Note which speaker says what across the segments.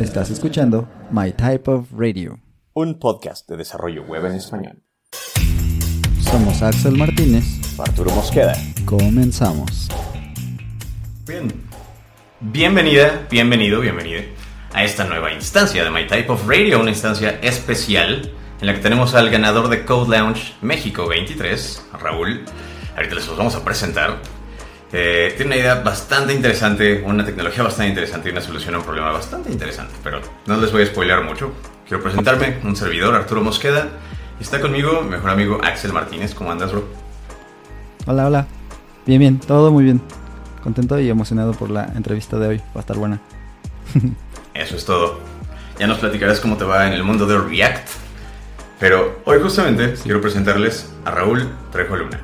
Speaker 1: Estás escuchando My Type of Radio.
Speaker 2: Un podcast de desarrollo web en español.
Speaker 1: Somos Axel Martínez.
Speaker 2: Arturo Mosqueda.
Speaker 1: Comenzamos.
Speaker 2: Bien. Bienvenida, bienvenido, bienvenida a esta nueva instancia de My Type of Radio, una instancia especial en la que tenemos al ganador de Code Lounge México 23, Raúl. Ahorita les los vamos a presentar. Eh, tiene una idea bastante interesante, una tecnología bastante interesante y una solución a un problema bastante interesante, pero no les voy a spoilear mucho. Quiero presentarme, un servidor, Arturo Mosqueda, y está conmigo mi mejor amigo Axel Martínez. ¿Cómo andas, bro?
Speaker 1: Hola, hola. Bien, bien, todo muy bien. Contento y emocionado por la entrevista de hoy. Va a estar buena.
Speaker 2: Eso es todo. Ya nos platicarás cómo te va en el mundo de React. Pero hoy justamente quiero presentarles a Raúl Trejo Luna.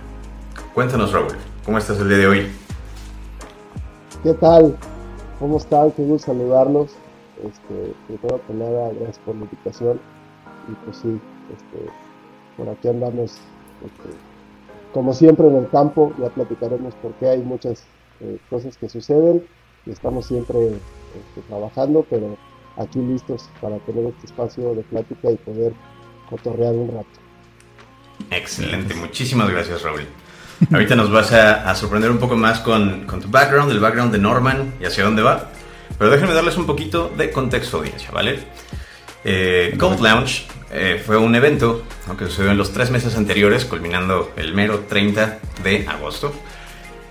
Speaker 2: Cuéntanos, Raúl, ¿cómo estás el día de hoy?
Speaker 3: ¿Qué tal? ¿Cómo están? Qué gusto saludarlos. Este, primero que nada, gracias por la invitación. Y pues sí, este, por aquí andamos, este, como siempre en el campo, ya platicaremos por qué hay muchas eh, cosas que suceden y estamos siempre este, trabajando, pero aquí listos para tener este espacio de plática y poder cotorrear un rato.
Speaker 2: Excelente, muchísimas gracias Raúl. Ahorita nos vas a, sorprender un poco más con, con, tu background, el background de Norman y hacia dónde va. Pero déjenme darles un poquito de contexto, audiencia, ¿vale? Eh, Code Lounge eh, fue un evento que sucedió en los tres meses anteriores, culminando el mero 30 de agosto,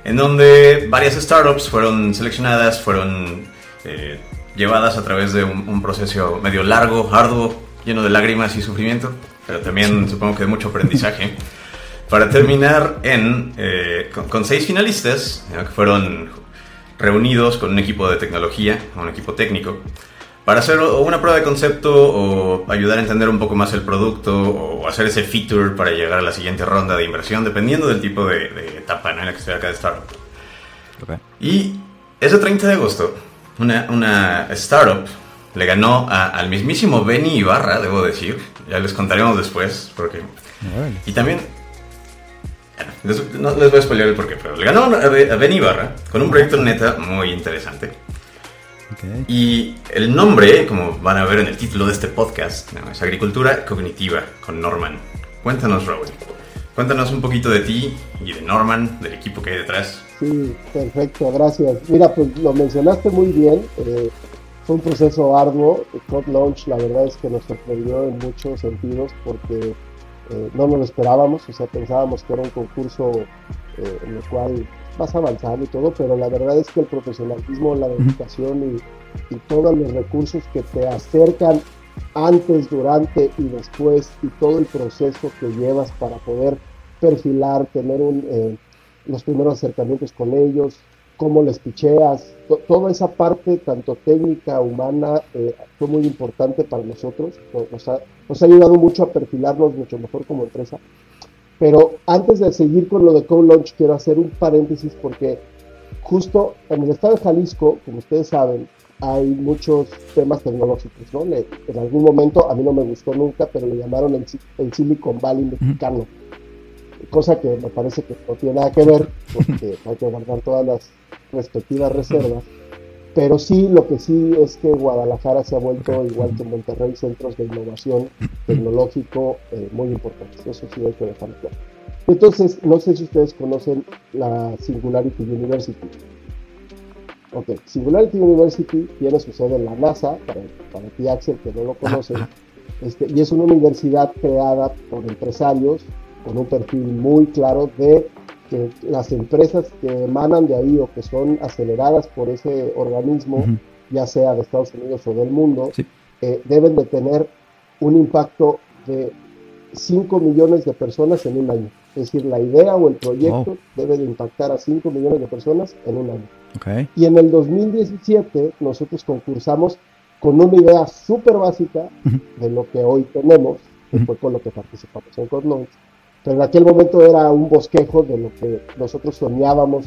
Speaker 2: en donde varias startups fueron seleccionadas, fueron eh, llevadas a través de un, un, proceso medio largo, arduo, lleno de lágrimas y sufrimiento, pero también supongo que de mucho aprendizaje para terminar en, eh, con, seis finalistas que fueron reunidos con un equipo de tecnología, un equipo técnico, para hacer una prueba de concepto o ayudar a entender un poco más el producto o hacer ese feature para llegar a la siguiente ronda de inversión, dependiendo del tipo de, etapa en la que estoy acá de startup. Y ese 30 de agosto, una, una startup le ganó al mismísimo Benny Ibarra, debo decir, ya les contaremos después, porque... Y también no les voy a spoiler el porqué, pero le ganó a Ben Ibarra con un proyecto neta muy interesante. Y el nombre, como van a ver en el título de este podcast, es Agricultura Cognitiva con Norman. Cuéntanos, Raúl. Cuéntanos un poquito de ti y de Norman, del equipo que hay detrás.
Speaker 3: Sí, perfecto, gracias. Mira, pues lo mencionaste muy bien. Eh, fue un proceso arduo. Code Launch, la verdad es que nos sorprendió en muchos sentidos porque eh, no nos lo esperábamos, o sea, pensábamos que era un concurso eh, en el cual vas avanzando y todo, pero la verdad es que el profesionalismo, la dedicación y, todos los recursos que te acercan antes, durante y después y todo el proceso que llevas para poder perfilar, tener un, eh, los primeros acercamientos con ellos, cómo les picheas, toda esa parte, tanto técnica, humana, eh, fue muy importante para nosotros, nos ha, nos ha, ayudado mucho a perfilarnos mucho mejor como empresa. Pero antes de seguir con lo de Co-Launch, quiero hacer un paréntesis porque justo en el estado de Jalisco, como ustedes saben, hay muchos temas tecnológicos, ¿no? en algún momento, a mí no me gustó nunca, pero le llamaron el, el Silicon Valley mexicano cosa que me parece que no tiene nada que ver, porque hay que guardar todas las respectivas reservas. Pero sí, lo que sí es que Guadalajara se ha vuelto, igual que Monterrey, centros de innovación tecnológico eh, muy importantes. Eso sí hay que dejarlo claro. Entonces, no sé si ustedes conocen la Singularity University. Ok, Singularity University tiene su sede en la NASA, para, para ti Axel que no lo conoce, este, y es una universidad creada por empresarios con un perfil muy claro de que las empresas que emanan de ahí o que son aceleradas por ese organismo, ya sea de Estados Unidos o del mundo, eh, deben de tener un impacto de 5 millones de personas en un año. Es decir, la idea o el proyecto debe de impactar a 5 millones de personas en un año. Y en el 2017 nosotros concursamos con una idea súper básica de lo que hoy tenemos, que fue con lo que participamos en Cosmos, pero en aquel momento era un bosquejo de lo que nosotros soñábamos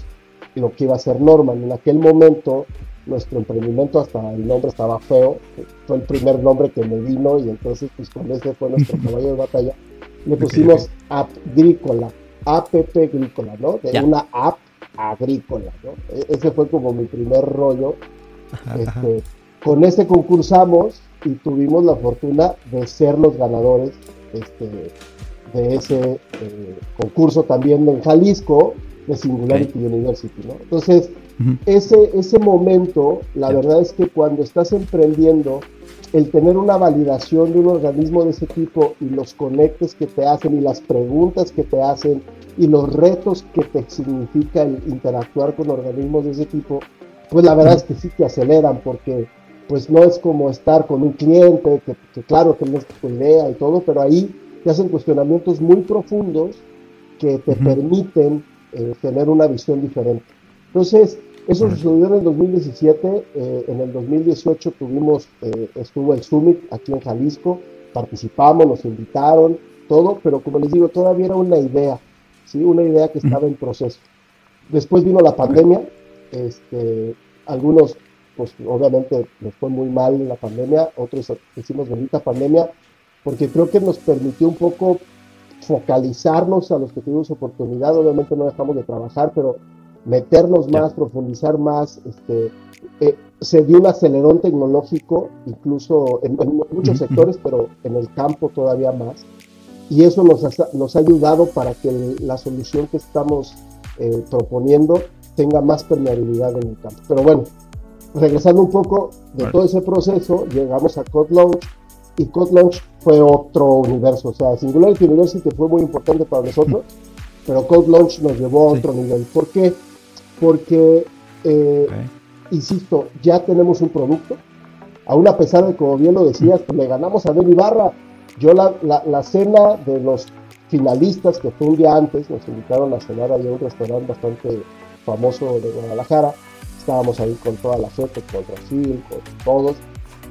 Speaker 3: lo que iba a ser Norman. En aquel momento nuestro emprendimiento, hasta el nombre estaba feo, fue el primer nombre que me vino y entonces pues con ese fue nuestro caballo de batalla. Le pusimos App Agrícola, App Agrícola, ¿no? De una app agrícola, ¿no? E-, ese fue como mi primer rollo. Este, con ese concursamos y tuvimos la fortuna de ser los ganadores este, de ese eh, concurso también en Jalisco de Singularity University. ¿no? Entonces, ese, ese momento, la verdad es que cuando estás emprendiendo, el tener una validación de un organismo de ese tipo y los conectes que te hacen y las preguntas que te hacen y los retos que te significa el interactuar con organismos de ese tipo, pues la verdad es que sí te aceleran porque pues no es como estar con un cliente que, claro que no es tu idea y todo, pero ahí te hacen cuestionamientos muy profundos que te permiten eh, tener una visión diferente. Entonces, eso sucedió en el 2017, eh, en el 2018 tuvimos, eh, estuvo el Summit aquí en Jalisco, participamos, nos invitaron, todo, pero como les digo, todavía era una idea, ¿sí? una idea que estaba en proceso. Después vino la pandemia, este, algunos, pues obviamente nos fue muy mal en la pandemia, otros hicimos bonita pandemia, porque creo que nos permitió un poco focalizarnos a los que tuvimos oportunidad, obviamente no dejamos de trabajar, pero meternos más, profundizar más, este, eh, se dio un acelerón tecnológico, incluso en, muchos sectores, pero en el campo todavía más. Y eso nos ha, nos ha ayudado para que la solución que estamos eh, proponiendo tenga más permeabilidad en el campo. Pero bueno, regresando un poco de todo ese proceso, llegamos a Code Launch y Code Launch fue otro universo. O sea, Singularity University fue muy importante para nosotros, pero Code Launch nos llevó a otro nivel. ¿Por qué? porque, eh, insisto, ya tenemos un producto. Aún a pesar de, como bien lo decías, le ganamos a Ben Ibarra. Yo la, la, cena de los finalistas, que fue un día antes, nos invitaron a cenar ahí a un restaurante bastante famoso de Guadalajara. Estábamos ahí con toda la gente, con Brasil, con todos,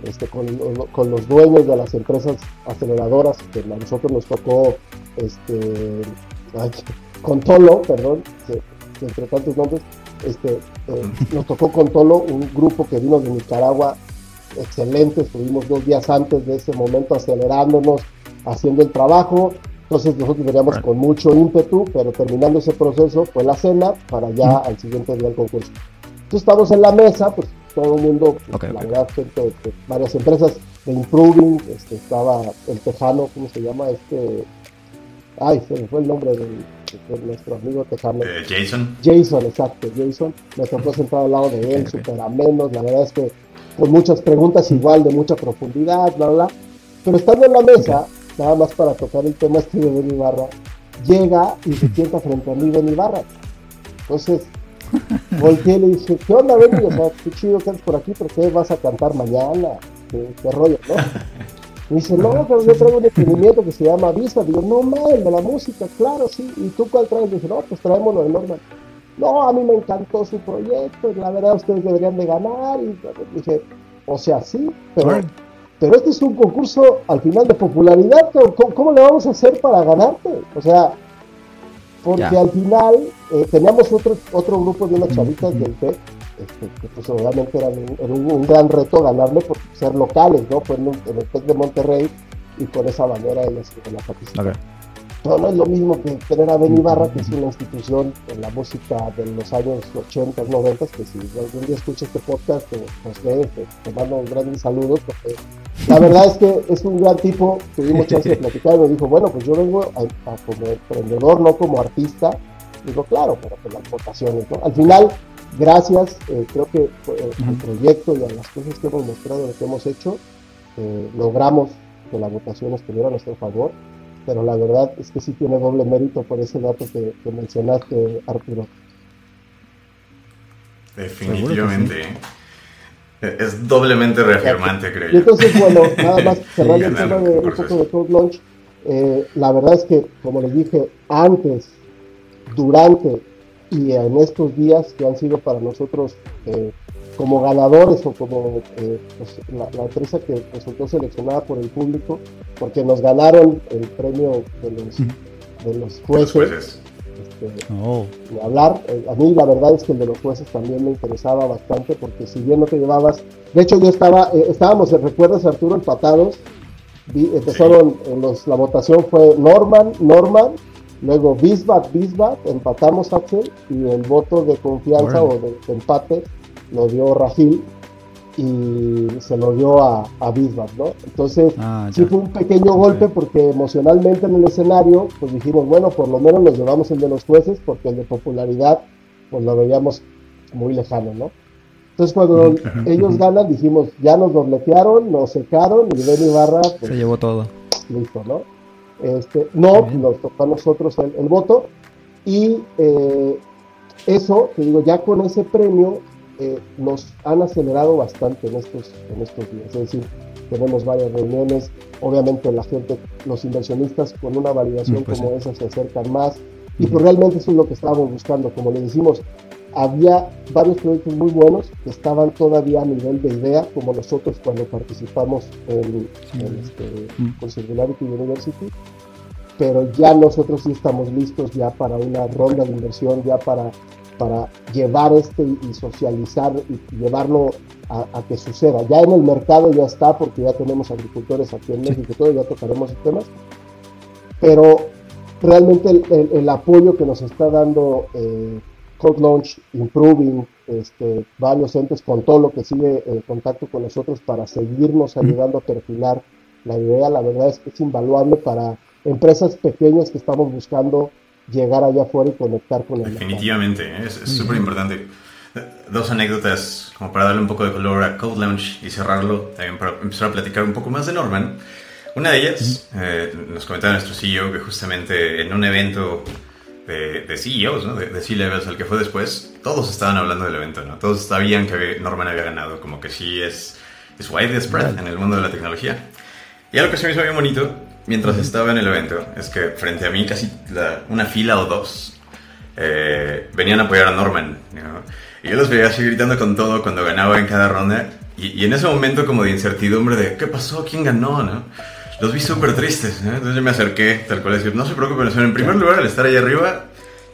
Speaker 3: este, con, con, los dueños de las empresas aceleradoras, que a nosotros nos tocó, este, con Tolo, perdón, entre tantos nombres, este, eh, nos tocó con Tolo, un grupo que vino de Nicaragua, excelente, estuvimos dos días antes de ese momento acelerándonos, haciendo el trabajo, entonces nosotros veníamos con mucho ímpetu, pero terminando ese proceso fue la cena para ya al siguiente día el concurso. Entonces estamos en la mesa, pues todo el mundo, pues, la verdad, gente, varias empresas de Improving, este, estaba el Tejano, ¿cómo se llama? Este, ay, se me fue el nombre del nuestro amigo tejano.
Speaker 2: Eh, Jason.
Speaker 3: Jason, exacto, Jason. Me tocó sentado al lado de él, súper ameno. La verdad es que con muchas preguntas igual de mucha profundidad, bla, bla. Pero estando en la mesa, nada más para tocar el tema este de Ben Ibarra, llega y se sienta frente a mí Ben Ibarra. Entonces, volteé y le dije, ¿qué onda, Ben? O sea, qué chido que eres por aquí, pero ¿qué vas a cantar mañana? ¿Qué, qué rollo, no? Me dice, no, pero yo traigo un emprendimiento que se llama Vista. Digo, no, mal, de la música, claro, sí. ¿Y tú cuál traes? Dice, no, pues traemos lo de Norman. No, a mí me encantó su proyecto, la verdad ustedes deberían de ganar. Y dije, o sea, sí, pero, pero este es un concurso al final de popularidad. ¿Cómo, le vamos a hacer para ganarte? O sea, porque al final eh, teníamos otro, otro grupo de unas chavitas del FED este, que pues obviamente era, un, gran reto ganarle por ser locales, ¿no? Fue en, el TEC de Monterrey y con esa manera en la participación. Pero no es lo mismo que tener a Benny Barra, que es una institución en la música de los años 80, 90, que si algún día escuchas este podcast, pues te, te, mando grandes saludos, porque la verdad es que es un gran tipo, tuvimos chance de platicar y me dijo, bueno, pues yo vengo como emprendedor, no como artista. Digo, claro, pero con las votaciones, ¿no? Al final, gracias, eh, creo que eh, el proyecto y a las cosas que hemos mostrado, lo que hemos hecho, eh, logramos que la votación estuviera a nuestro favor, pero la verdad es que sí tiene doble mérito por ese dato que, mencionaste, Arturo.
Speaker 2: Definitivamente. Es doblemente reafirmante, creo
Speaker 3: yo. entonces, bueno, nada más cerrando el tema de un poco de Code Launch, la verdad es que, como les dije, antes, durante y en estos días que han sido para nosotros eh, como ganadores o como eh, pues, la, empresa que resultó seleccionada por el público, porque nos ganaron el premio de los, de los jueces. Este, oh. hablar, eh, a mí la verdad es que el de los jueces también me interesaba bastante porque si bien no te llevabas, de hecho yo estaba, estábamos, ¿recuerdas Arturo empatados? empezaron, los, la votación fue Norman, Norman, Luego Bisbat, Bisbat, empatamos Axel y el voto de confianza o de, empate lo dio Rajil. y se lo dio a, a Bismarck, ¿no? Entonces, ah, sí fue un pequeño golpe porque emocionalmente en el escenario, pues dijimos, bueno, por lo menos nos llevamos el de los jueces porque el de popularidad, pues lo veíamos muy lejano, ¿no? Entonces cuando ellos ganan dijimos, ya nos dobletearon, nos secaron y Ben Ibarra
Speaker 1: pues, se llevó todo.
Speaker 3: Listo, ¿no? Este, no, nos tocó a nosotros el, voto y eh, eso, te digo, ya con ese premio eh, nos han acelerado bastante en estos, en estos días. Es decir, tenemos varias reuniones, obviamente la gente, los inversionistas con una validación mm, pues como esa se acercan más. Y pues realmente eso es lo que estábamos buscando, como le decimos, había varios proyectos muy buenos que estaban todavía a nivel de idea, como nosotros cuando participamos en, este, mm. con Singularity University, pero ya nosotros sí estamos listos ya para una ronda de inversión, ya para, para llevar este y socializar y llevarlo a, que suceda. Ya en el mercado ya está, porque ya tenemos agricultores aquí en México y todo, ya tocaremos el temas, pero realmente el, apoyo que nos está dando eh, Code Launch, Improving, este, varios entes con todo lo que sigue en contacto con nosotros para seguirnos ayudando a perfilar la idea. La verdad es que es invaluable para empresas pequeñas que estamos buscando llegar allá afuera y conectar con
Speaker 2: el Definitivamente, es súper importante. Dos anécdotas como para darle un poco de color a Code Launch y cerrarlo, también para empezar a platicar un poco más de Norman. Una de ellas, eh, nos comentaba nuestro CEO que justamente en un evento de, CEOs, ¿no? de, C-Levels, el que fue después, todos estaban hablando del evento, ¿no? Todos sabían que Norman había ganado, como que sí es, es widespread en el mundo de la tecnología. Y algo que se me hizo bien bonito mientras estaba en el evento es que frente a mí casi una fila o dos eh, venían a apoyar a Norman. Y yo los veía así gritando con todo cuando ganaba en cada ronda. Y, y, en ese momento como de incertidumbre de qué pasó, quién ganó, ¿no? los vi súper tristes. ¿eh? Entonces yo me acerqué, tal cual, a decir, no se preocupen, en primer lugar, al estar ahí arriba,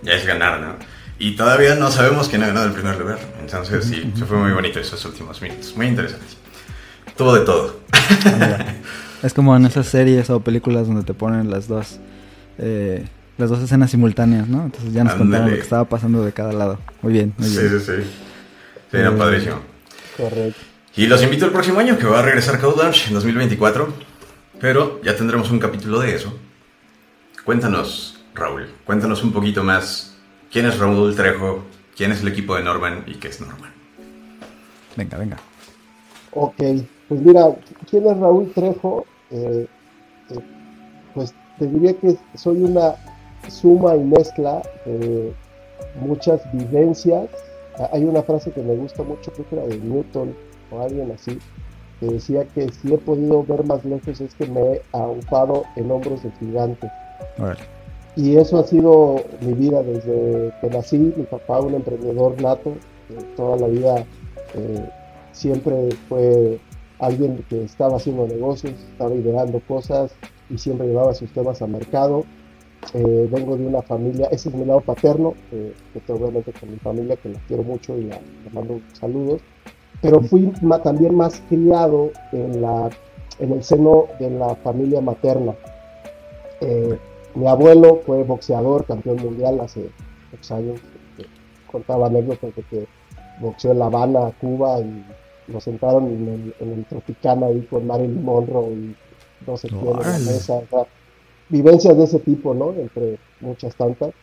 Speaker 2: ya es ganar, ¿no? Y todavía no sabemos quién ha ganado el primer lugar. Entonces sí, se fue muy bonito esos últimos minutos, muy interesante. Tuvo de todo.
Speaker 1: es como en esas series o películas donde te ponen las dos, eh, las dos escenas simultáneas, ¿no? Entonces ya nos contaron lo que estaba pasando de cada lado. Muy bien, muy bien.
Speaker 2: Sí, sí, sí. Sí, era eh, padrísimo.
Speaker 3: Correcto.
Speaker 2: Y los invito el próximo año que va a regresar Code Launch en 2024 pero ya tendremos un capítulo de eso. Cuéntanos, Raúl, cuéntanos un poquito más quién es Raúl Trejo, quién es el equipo de Norman y qué es Norman.
Speaker 1: Venga, venga.
Speaker 3: Ok, pues mira, ¿quién es Raúl Trejo? Eh, eh, pues te diría que soy una suma y mezcla de muchas vivencias. Hay una frase que me gusta mucho, creo que era de Newton o alguien así, decía que si he podido ver más lejos es que me he ahupado en hombros de gigante. Y eso ha sido mi vida desde que nací, mi papá un emprendedor nato, toda la vida eh, siempre fue alguien que estaba haciendo negocios, estaba ideando cosas y siempre llevaba sus temas al mercado. Eh, vengo de una familia, ese es mi lado paterno, eh, que obviamente con mi familia, que la quiero mucho y le mando saludos pero fui también más criado en, la, en el seno de la familia materna. Eh, mi abuelo fue boxeador, campeón mundial hace muchos años. contaba anécdotas de que boxeó en La Habana, Cuba, y nos sentaron en el, Tropicana ahí con Marilyn Monroe y no sé quién en la mesa. vivencias de ese tipo, ¿no? Entre muchas tantas.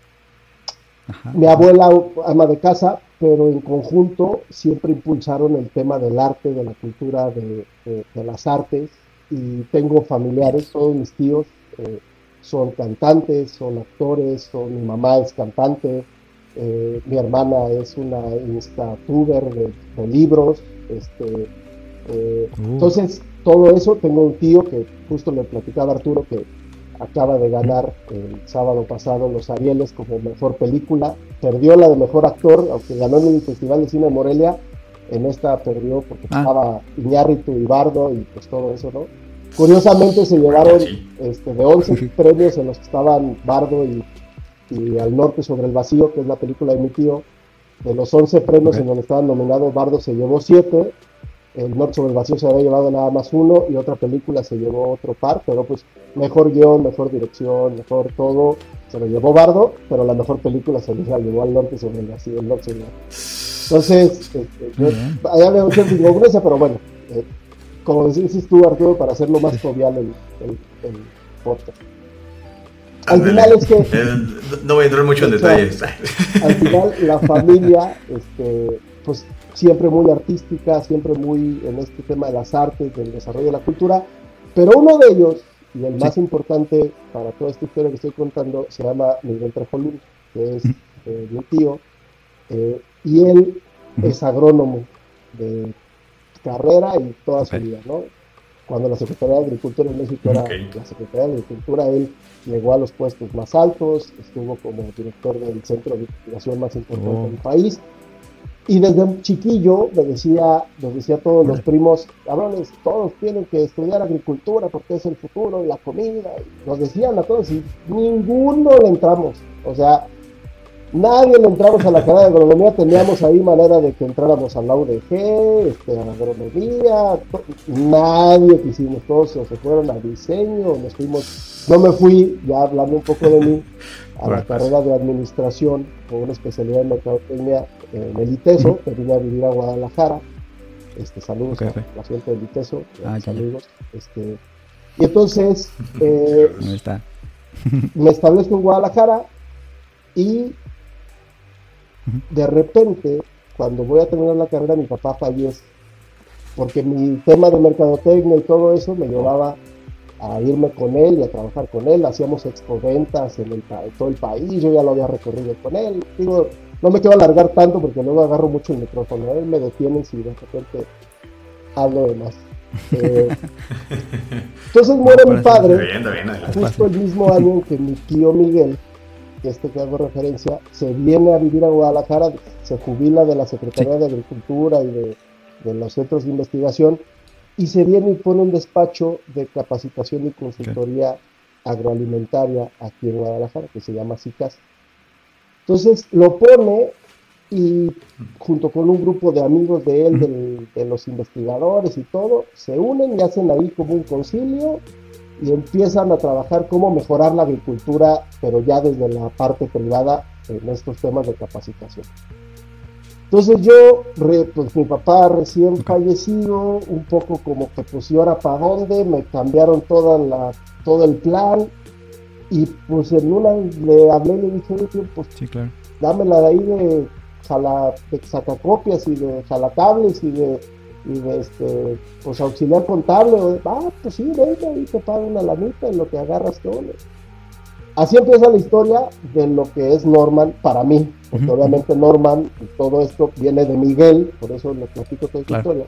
Speaker 3: Mi abuela, ama de casa, pero en conjunto siempre impulsaron el tema del arte, de la cultura, de, las artes. Y tengo familiares, todos mis tíos eh, son cantantes, son actores, son, mi mamá es cantante, eh, mi hermana es una instatuber de, de libros. Este, eh, uh. Entonces, todo eso, tengo un tío que justo le platicaba a Arturo que acaba de ganar el sábado pasado los Arieles como mejor película. Perdió la de mejor actor, aunque ganó en el Festival de Cine de Morelia. En esta perdió porque ah. estaba Iñárritu y Bardo y pues todo eso, ¿no? Curiosamente se llevaron este, de 11 premios en los que estaban Bardo y, Al Norte sobre el Vacío, que es la película de mi tío. De los 11 premios en donde estaban nominados, Bardo se llevó 7 el Norte sobre el Vacío se había llevado nada más uno y otra película se llevó otro par, pero pues mejor guion, mejor dirección, mejor todo, se lo llevó Bardo, pero la mejor película se la llevó al Norte sobre el Vacío, el Norte Entonces, este, yo, allá veo cierta incongruencia, pero bueno, eh, como dices tú, Arturo, para hacerlo más jovial el, el, el podcast. Al final es que...
Speaker 2: Eh, no voy a entrar mucho en detalles.
Speaker 3: Al final la familia, este, pues siempre muy artística, siempre muy en este tema de las artes, del desarrollo de la cultura, pero uno de ellos, y el más importante para toda esta historia que estoy contando, se llama Miguel Trejolín, que es eh, mi tío, eh, y él es agrónomo de carrera y toda su vida, ¿no? Cuando la Secretaría de Agricultura en México era la Secretaría de Agricultura, él llegó a los puestos más altos, estuvo como director del centro de investigación más importante oh. del país. Y desde chiquillo me decía, nos decía a todos los primos, cabrones, todos tienen que estudiar agricultura porque es el futuro, la comida. nos decían a todos y ninguno le entramos. O sea, Nadie le entramos a la carrera de agronomía, teníamos ahí manera de que entráramos a la UDG, este, a la agronomía, nadie quisimos, todos se fueron a diseño, nos fuimos, no me fui, ya hablando un poco de mí, a la carrera de administración con una especialidad en mercadotecnia en el ITESO, que vine a vivir a Guadalajara, este, saludos a la gente del ITESO, ah, amigos, este, y entonces eh, me establezco en Guadalajara y de repente, cuando voy a terminar la carrera, mi papá fallece, porque mi tema de mercadotecnia y todo eso me llevaba a irme con él y a trabajar con él. Hacíamos expoventas en, el, todo el país, yo ya lo había recorrido con él. Digo, no me quiero alargar tanto porque luego agarro mucho el micrófono. Él me detiene si de repente hablo de más. Eh, entonces muere mi padre, justo el mismo año en que mi tío Miguel este que hago referencia, se viene a vivir a Guadalajara, se jubila de la Secretaría de Agricultura y de, los centros de investigación y se viene y pone un despacho de capacitación y consultoría agroalimentaria aquí en Guadalajara, que se llama CICAS. Entonces lo pone y junto con un grupo de amigos de él, de los investigadores y todo, se unen y hacen ahí como un concilio y empiezan a trabajar cómo mejorar la agricultura, pero ya desde la parte privada en estos temas de capacitación. Entonces yo, pues mi papá recién fallecido, un poco como que pues y ahora para dónde, me cambiaron toda la, todo el plan y pues en una le hablé y le dije, pues sí, claro. dámela de ahí de, jala, de sacacopias y de jalatables y de y de este, pues auxiliar contable, ah, pues sí, venga y te paga una lanita en lo que agarras todo. Así empieza la historia de lo que es Norman para mí, porque obviamente Norman y todo esto viene de Miguel, por eso le platico toda esta historia.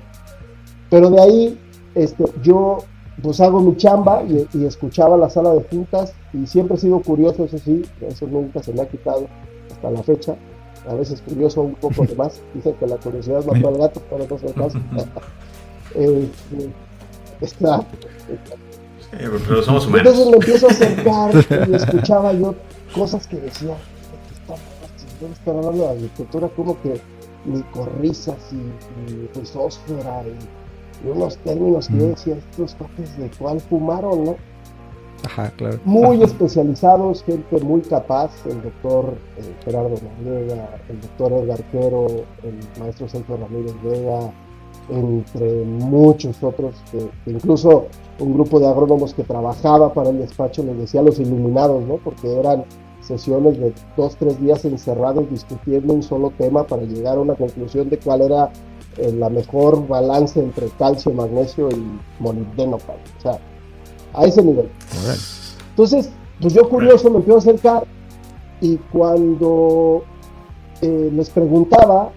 Speaker 3: Pero de ahí este, yo pues hago mi chamba y, y, escuchaba la sala de juntas y siempre he sido curioso, eso sí, eso nunca se me ha quitado hasta la fecha a veces curioso un poco de más. Dicen que la curiosidad mató al gato, pero no es el caso. Este, está,
Speaker 2: pero somos humanos.
Speaker 3: Entonces me empiezo a acercar y escuchaba yo cosas que decía, estar hablando de agricultura como que micorrizas y, y risósfera y, y, unos términos que yo decía, estos toques de cuál fumaron, ¿no?
Speaker 1: Claro.
Speaker 3: Muy especializados, gente muy capaz, el doctor eh, Gerardo Noriega, el doctor Edgar Quero, el maestro Sergio Ramírez Vega, entre muchos otros, que, incluso un grupo de agrónomos que trabajaba para el despacho les decía los iluminados, ¿no? Porque eran sesiones de dos, tres días encerrados discutiendo un solo tema para llegar a una conclusión de cuál era eh, la mejor balance entre calcio, magnesio y molibdeno. O sea, a ese nivel. Entonces, pues yo curioso me empiezo a acercar y cuando eh, les preguntaba,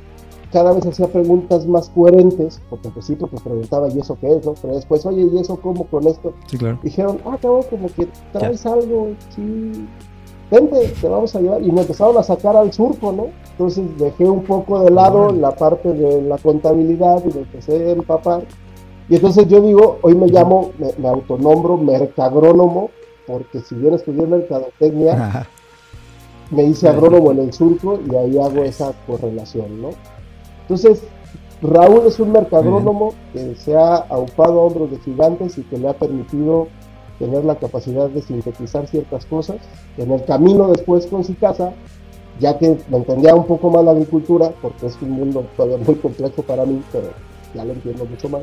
Speaker 3: cada vez hacía preguntas más coherentes, porque al principio pues preguntaba, ¿y eso qué es? No? Pero después, oye, ¿y eso cómo con esto?
Speaker 1: Sí, claro.
Speaker 3: Dijeron, ah, cabrón, como que traes algo, sí, vente, te vamos a llevar. Y me empezaron a sacar al surco, ¿no? Entonces dejé un poco de lado la parte de la contabilidad y me empecé a empapar y entonces yo digo, hoy me llamo, me, autonombro mercagrónomo, porque si bien estudié mercadotecnia, me hice agrónomo en el surco y ahí hago esa correlación, ¿no? Entonces, Raúl es un mercagrónomo que se ha aupado a hombros de gigantes y que le ha permitido tener la capacidad de sintetizar ciertas cosas. En el camino después con su casa, ya que me entendía un poco más la agricultura, porque es un mundo todavía muy complejo para mí, pero ya lo entiendo mucho más.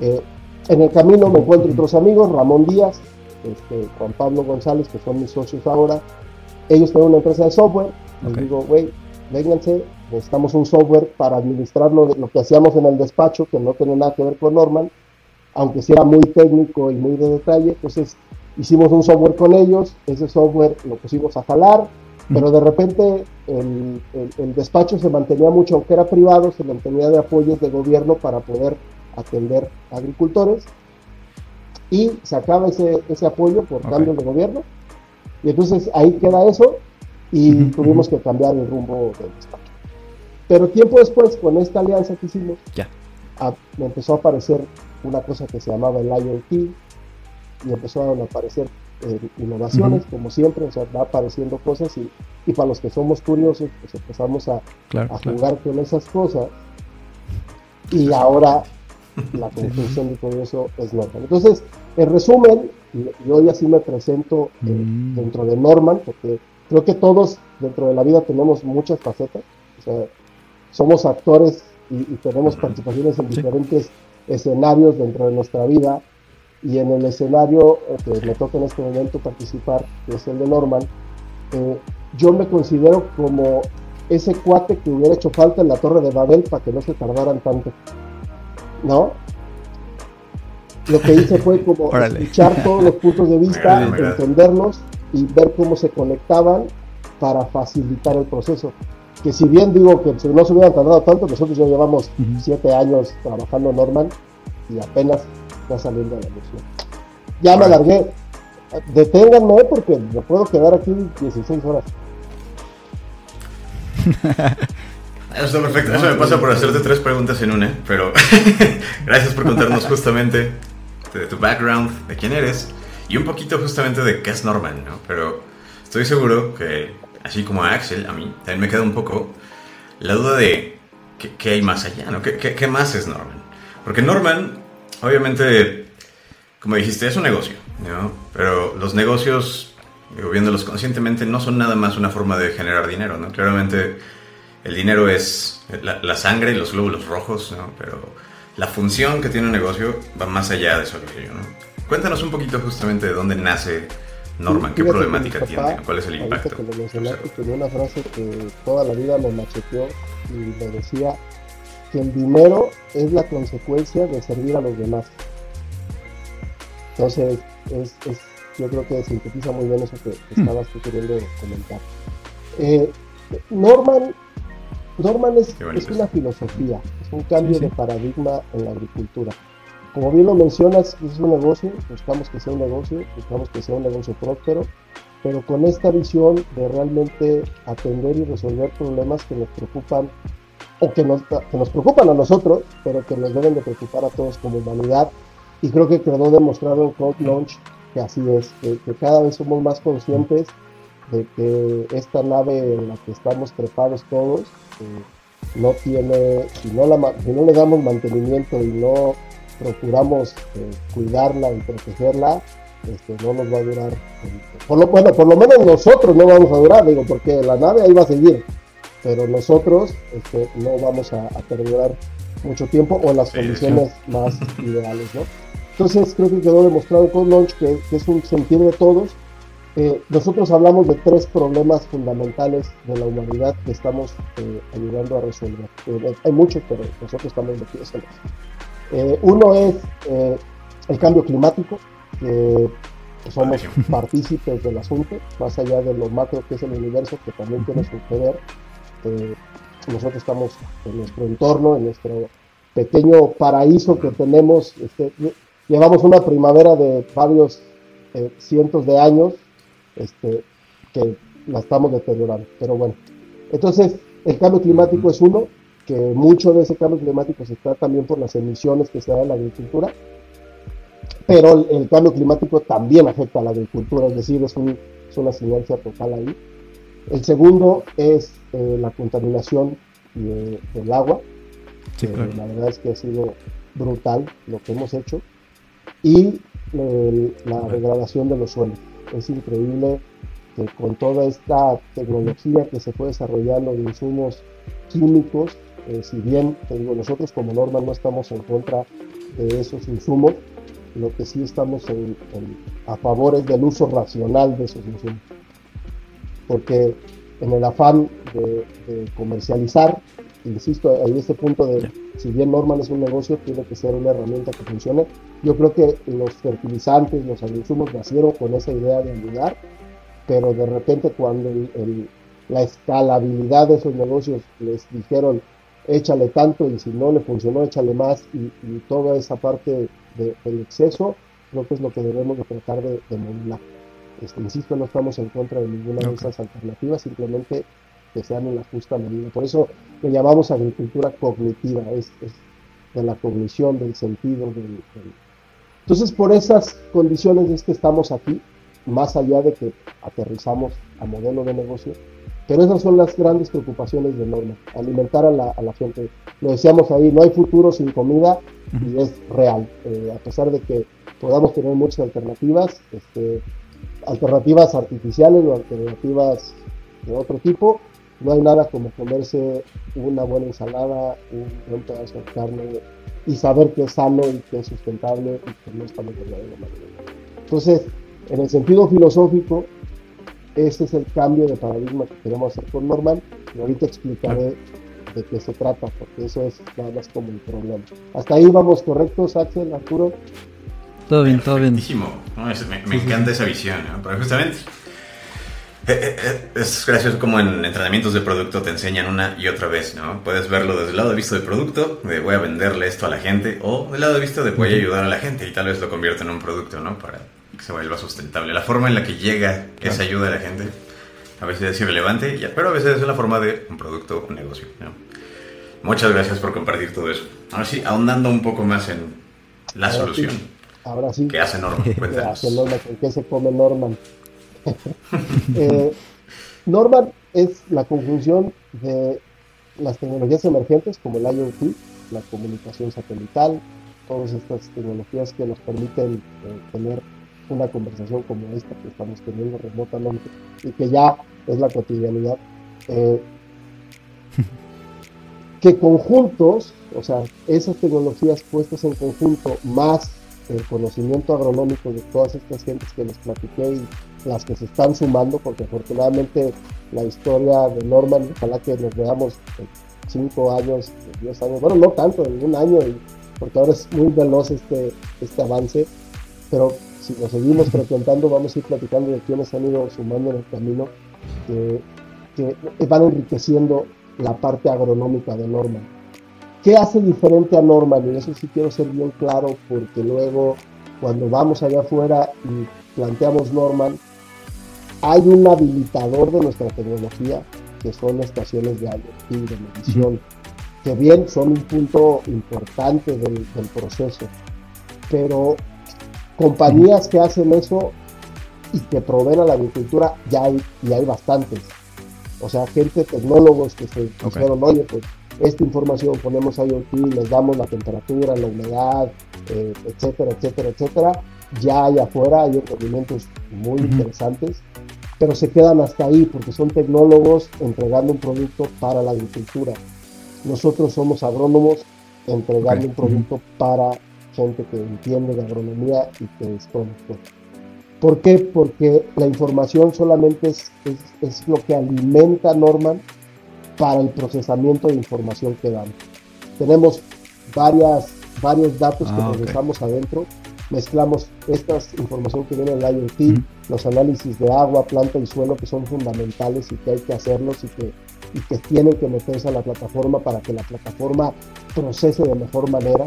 Speaker 3: Eh, en el camino me encuentro otros amigos, Ramón Díaz, este, Juan Pablo González, que son mis socios ahora. Ellos tienen una empresa de software. Les digo, güey, vénganse, necesitamos un software para administrar lo, lo, que hacíamos en el despacho, que no tiene nada que ver con Norman, aunque sí era muy técnico y muy de detalle. Entonces hicimos un software con ellos, ese software lo pusimos a jalar, pero de repente el, el, despacho se mantenía mucho, aunque era privado, se mantenía de apoyos de gobierno para poder atender a agricultores y se acaba ese, ese apoyo por cambio de gobierno. Y entonces ahí queda eso y tuvimos que cambiar el rumbo del despacho. Pero tiempo después, con esta alianza que hicimos,
Speaker 1: ya.
Speaker 3: me empezó a aparecer una cosa que se llamaba el IoT y empezaron a aparecer eh, innovaciones, como siempre, o sea, va apareciendo cosas y, y, para los que somos curiosos, pues empezamos a, a jugar con esas cosas. Y ahora la conclusión de todo eso es Norman. Entonces, en resumen, yo hoy así me presento eh, mm. dentro de Norman, porque creo que todos dentro de la vida tenemos muchas facetas, o sea, somos actores y, tenemos participaciones en diferentes escenarios dentro de nuestra vida, y en el escenario eh, que me toca en este momento participar, que es el de Norman, eh, yo me considero como ese cuate que hubiera hecho falta en la Torre de Babel para que no se tardaran tanto. ¿No? Lo que hice fue como escuchar todos los puntos de vista, entenderlos y ver cómo se conectaban para facilitar el proceso. Que si bien digo que no se hubieran tardado tanto, nosotros ya llevamos siete años trabajando Norman y apenas está saliendo la luz. Ya me alargué. Deténganme porque me puedo quedar aquí 16 horas.
Speaker 2: Está perfecto. Eso me pasa por hacerte tres preguntas en una, pero gracias por contarnos justamente de tu background, de quién eres y un poquito justamente de qué es Norman, ¿no? Pero estoy seguro que, así como a Axel, a mí también me queda un poco la duda de qué, hay más allá, ¿no? ¿Qué, qué más es Norman? Porque Norman obviamente, como dijiste, es un negocio, ¿no? Pero los negocios, viéndolos conscientemente, no son nada más una forma de generar dinero, ¿no? Claramente el dinero es la, sangre y los glóbulos rojos, ¿no? Pero la función que tiene un negocio va más allá de eso, ¿no? Cuéntanos un poquito justamente de dónde nace Norman, qué problemática tiene, cuál es el impacto.
Speaker 3: Que lo mencionaste, tenía una frase que toda la vida me macheteó y me decía, que el dinero es la consecuencia de servir a los demás. Entonces, es, yo creo que sintetiza muy bien eso que, hmm. estabas queriendo comentar. Eh, Norman, Norman es, una filosofía, es un cambio de paradigma en la agricultura. Como bien lo mencionas, es un negocio, buscamos que sea un negocio, buscamos que sea un negocio próspero, pero con esta visión de realmente atender y resolver problemas que nos preocupan o que nos, que nos preocupan a nosotros, pero que nos deben de preocupar a todos como humanidad. Y creo que quedó demostrado en Code Launch que así es, que, cada vez somos más conscientes de que esta nave en la que estamos trepados todos no tiene, si no, la, si no le damos mantenimiento y no procuramos eh, cuidarla y protegerla, este, no nos va a durar. Por lo, bueno, por lo menos nosotros no vamos a durar, digo, porque la nave ahí va a seguir pero nosotros este, no vamos a, perdurar mucho tiempo o en las condiciones más ideales, ¿no? Entonces creo que quedó demostrado con Launch que, es un sentir de todos. Eh, nosotros hablamos de tres problemas fundamentales de la humanidad que estamos eh, ayudando a resolver. Eh, hay muchos, pero nosotros estamos metidos en eso. uno es el cambio climático, que somos partícipes del asunto, más allá de lo macro que es el universo, que también tiene su poder este, nosotros estamos en nuestro entorno, en nuestro pequeño paraíso que tenemos. Este, llevamos una primavera de varios eh, cientos de años este, que la estamos deteriorando. Pero bueno, entonces el cambio climático es uno, que mucho de ese cambio climático se está también por las emisiones que se dan en la agricultura, pero el, cambio climático también afecta a la agricultura, es decir, es, un, es una sinergia total ahí. El segundo es eh, la contaminación del agua. Eh, la verdad es que ha sido brutal lo que hemos hecho. Y la degradación de los suelos. Es increíble que con toda esta tecnología que se fue desarrollando de insumos químicos, eh, si bien digo, nosotros como norma no estamos en contra de esos insumos, lo que sí estamos a favor es del uso racional de esos insumos. Porque en el afán de, comercializar, insisto, ahí este punto de, si bien Norman es un negocio, tiene que ser una herramienta que funcione. Yo creo que los fertilizantes, los agroinsumos nacieron con esa idea de ayudar, pero de repente cuando la escalabilidad de esos negocios les dijeron, échale tanto y si no le funcionó, échale más y, toda esa parte del exceso, creo que es lo que debemos de tratar de, de modular. Este, insisto, no estamos en contra de ninguna de esas alternativas, simplemente que sean en la justa medida. Por eso le llamamos agricultura cognitiva, es, de la cognición, del sentido. Del, Entonces, por esas condiciones es que estamos aquí, más allá de que aterrizamos a modelo de negocio, pero esas son las grandes preocupaciones de Norma, alimentar a la, a la gente. Lo decíamos ahí, no hay futuro sin comida y es real. Eh, a pesar de que podamos tener muchas alternativas, este, alternativas artificiales o alternativas de otro tipo, no hay nada como comerse una buena ensalada, un buen pedazo de carne y saber que es sano y que es sustentable y que no está muy de Entonces, en el sentido filosófico, ese es el cambio de paradigma que queremos hacer con Norman y ahorita explicaré de qué se trata, porque eso es nada más como el problema. Hasta ahí vamos correctos, Axel, Arturo.
Speaker 1: Todo bien, todo bien.
Speaker 2: me, encanta esa visión, ¿no? justamente eh, eh, es gracioso como en entrenamientos de producto te enseñan una y otra vez, ¿no? Puedes verlo desde el lado de vista del producto, de voy a venderle esto a la gente, o del lado de vista de voy a ayudar a la gente y tal vez lo convierta en un producto, ¿no? Para que se vuelva sustentable. La forma en la que llega esa ayuda a la gente a veces es irrelevante, pero a veces es la forma de un producto, un negocio. Muchas gracias por compartir todo eso. Ahora sí, ahondando un poco más en la solución.
Speaker 3: Ahora sí.
Speaker 2: ¿Qué hace Norman?
Speaker 3: ¿Qué hace Norman? ¿Con qué se come Norman? Eh, Norman es la conjunción de las tecnologías emergentes como el IoT, la comunicación satelital, todas estas tecnologías que nos permiten eh, tener una conversación como esta que estamos teniendo remotamente y que ya es la cotidianidad, eh, que conjuntos, o sea, esas tecnologías puestas en conjunto más el conocimiento agronómico de todas estas gentes que les platiqué y las que se están sumando, porque afortunadamente la historia de Norman, ojalá que nos veamos en 5 años, 10 años, bueno, no tanto, en un año, porque ahora es muy veloz este, este avance, pero si lo seguimos frecuentando, vamos a ir platicando de quienes han ido sumando en el camino, que, van enriqueciendo la parte agronómica de Norman. ¿Qué hace diferente a Norman? Y eso sí quiero ser bien claro, porque luego cuando vamos allá afuera y planteamos Norman, hay un habilitador de nuestra tecnología que son estaciones de IoT, de medición, que bien son un punto importante del, proceso, pero compañías que hacen eso y que proveen a la agricultura ya hay, y hay bastantes. O sea, gente, tecnólogos que se dijeron, oye, pues esta información ponemos IoT, les damos la temperatura, la humedad, eh, etcétera, etcétera, etcétera. Ya hay afuera, hay movimientos muy interesantes pero se quedan hasta ahí porque son tecnólogos entregando un producto para la agricultura. Nosotros somos agrónomos entregando un producto para gente que entiende de agronomía y que es productor. ¿Por qué? Porque la información solamente es, es, lo que alimenta Norman para el procesamiento de información que damos. Tenemos varias, varios datos que ah, procesamos adentro mezclamos esta información que viene del IoT, los análisis de agua, planta y suelo que son fundamentales y que hay que hacerlos y que, y que tienen que meterse a la plataforma para que la plataforma procese de mejor manera.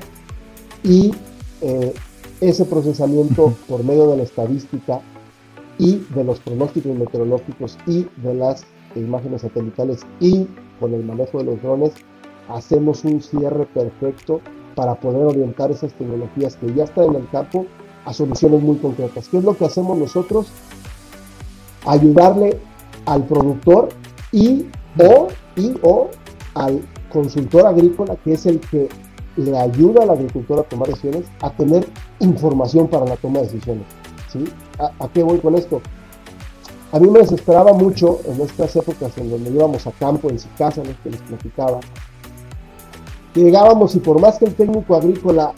Speaker 3: Y eh, ese procesamiento por medio de la estadística y de los pronósticos meteorológicos y de las imágenes satelitales y con el manejo de los drones, hacemos un cierre perfecto para poder orientar esas tecnologías que ya están en el campo a soluciones muy concretas. ¿Qué es lo que hacemos nosotros? Ayudarle al productor y o, y, o al consultor agrícola, que es el que le ayuda al agricultor a tomar decisiones, a tener información para la toma de decisiones. ¿sí? ¿A, qué voy con esto? a mí me desesperaba mucho en estas épocas en donde íbamos a campo, en su casa, en los que les platicaba. Llegábamos y por más que el técnico agrícola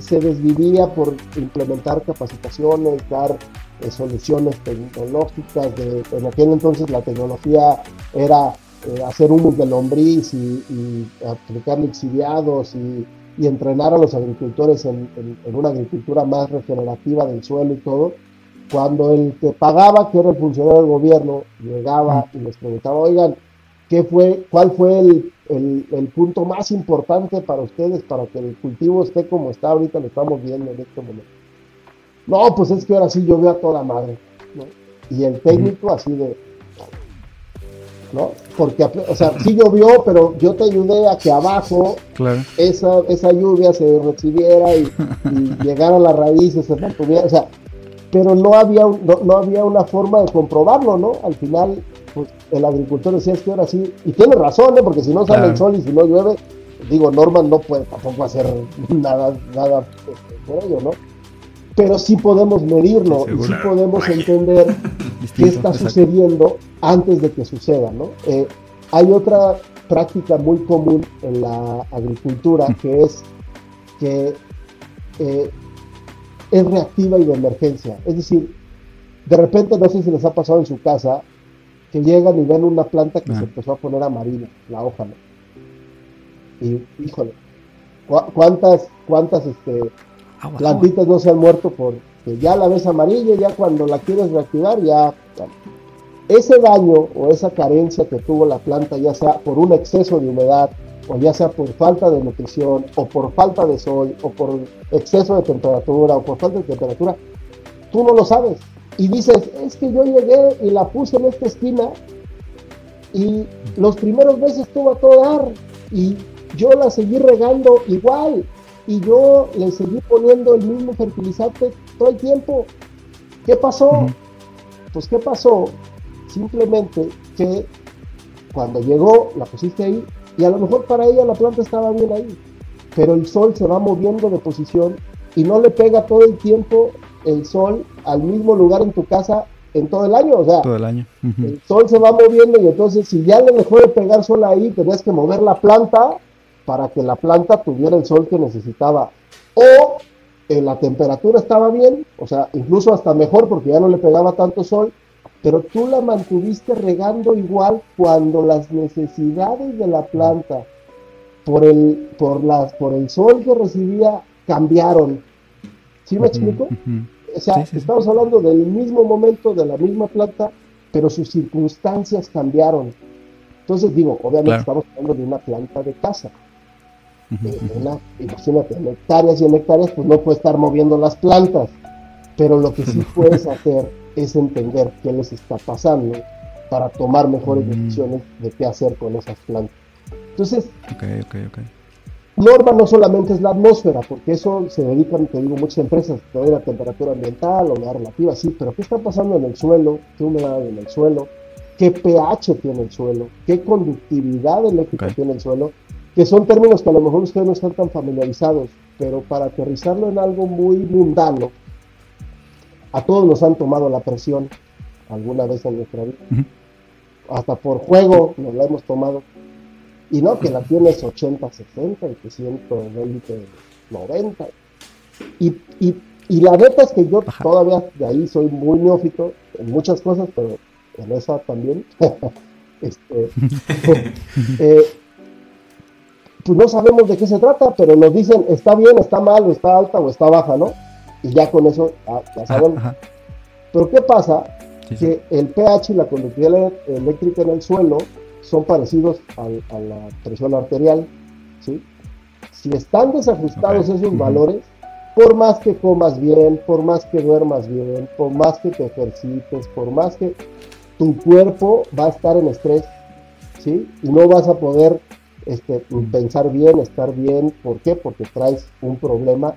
Speaker 3: se desvivía por implementar capacitaciones, dar eh, soluciones tecnológicas, en aquel entonces la tecnología era eh, hacer humus de lombriz y, aplicar lixiviados y, entrenar a los agricultores en, una agricultura más regenerativa del suelo y todo, cuando el que pagaba, que era el funcionario del gobierno, llegaba y les preguntaba, oigan, ¿qué fue, ¿cuál fue el, el, punto más importante para ustedes para que el cultivo esté como está ahorita, lo estamos viendo en este momento? No, pues es que ahora sí llovió a toda madre. Y el técnico así de, ¿no? Porque, o sea, sí llovió, pero yo te ayudé a que abajo esa, esa lluvia se recibiera y, llegara a las raíces, se mantuviera, o sea, pero no había, no, había una forma de comprobarlo, ¿no? Al final, pues el agricultor decía, es que ahora sí, y tiene razón, ¿eh? Porque si no sale el sol y si no llueve, digo, Norman no puede tampoco hacer nada, nada por ello, ¿no? pero sí podemos medirlo y sí podemos entender qué está sucediendo antes de que suceda. ¿no? Eh, hay otra práctica muy común en la agricultura que es que eh, es reactiva y de emergencia. Es decir, de repente, no sé si les ha pasado en su casa, que llegan y ven una planta que se empezó a poner amarilla, la hoja. ¿no? Y híjole, ¿cuántas, cuántas este, plantitas no se han muerto porque ya la ves amarilla, ya cuando la quieres reactivar, ya, Ese daño o esa carencia que tuvo la planta, ya sea por un exceso de humedad, o ya sea por falta de nutrición, o por falta de sol, o por exceso de temperatura, o por falta de temperatura, tú no lo sabes. Y dices, es que yo llegué y la puse en esta esquina y los primeros meses estuvo a todo dar y yo la seguí regando igual y yo le seguí poniendo el mismo fertilizante todo el tiempo. ¿Qué pasó? Pues ¿qué pasó? Simplemente que cuando llegó la pusiste ahí y a lo mejor para ella la planta estaba bien ahí, pero el sol se va moviendo de posición y no le pega todo el tiempo el sol al mismo lugar en tu casa en todo el año, o sea,
Speaker 1: todo el año.
Speaker 3: El sol se va moviendo y entonces si ya le dejó de pegar sol ahí, tenías que mover la planta para que la planta tuviera el sol que necesitaba. O eh, la temperatura estaba bien, o sea, incluso hasta mejor porque ya no le pegaba tanto sol, pero tú la mantuviste regando igual cuando las necesidades de la planta por el, por las, por el sol que recibía cambiaron. ¿Sí me explico? O sea, estamos hablando del mismo momento, de la misma planta, pero sus circunstancias cambiaron. Entonces digo, obviamente estamos hablando de una planta de casa. Imagínate, en hectáreas y en hectáreas, pues no puede estar moviendo las plantas, pero lo que sí puedes hacer es entender qué les está pasando para tomar mejores decisiones de qué hacer con esas plantas. Entonces, Norma no solamente es la atmósfera, porque eso se dedican, te digo, muchas empresas, te la temperatura ambiental o la relativa, sí, pero ¿qué está pasando en el suelo? ¿Qué humedad hay en el suelo? ¿Qué pH tiene el suelo? ¿Qué conductividad eléctrica tiene el suelo? que son términos que a lo mejor ustedes no están tan familiarizados, pero para aterrizarlo en algo muy mundano, a todos nos han tomado la presión alguna vez en nuestra vida. Hasta por juego nos la hemos tomado. Y no, que la tienes 80, 60, y que 120, 90. Y, y, y la neta es que yo todavía de ahí soy muy neófito en muchas cosas, pero en esa también. este, eh, pues no sabemos de qué se trata, pero nos dicen está bien, está mal, o está alta o está baja, ¿no? Y ya con eso ya, sabemos. Pero ¿qué pasa? que el pH y la conductividad eléctrica en el suelo son parecidos a la presión arterial, ¿sí? Si están desajustados esos valores, por más que comas bien, por más que duermas bien, por más que te ejercites, por más que tu cuerpo va a estar en estrés, ¿sí? Y no vas a poder este, pensar bien, estar bien. ¿Por qué? Porque traes un problema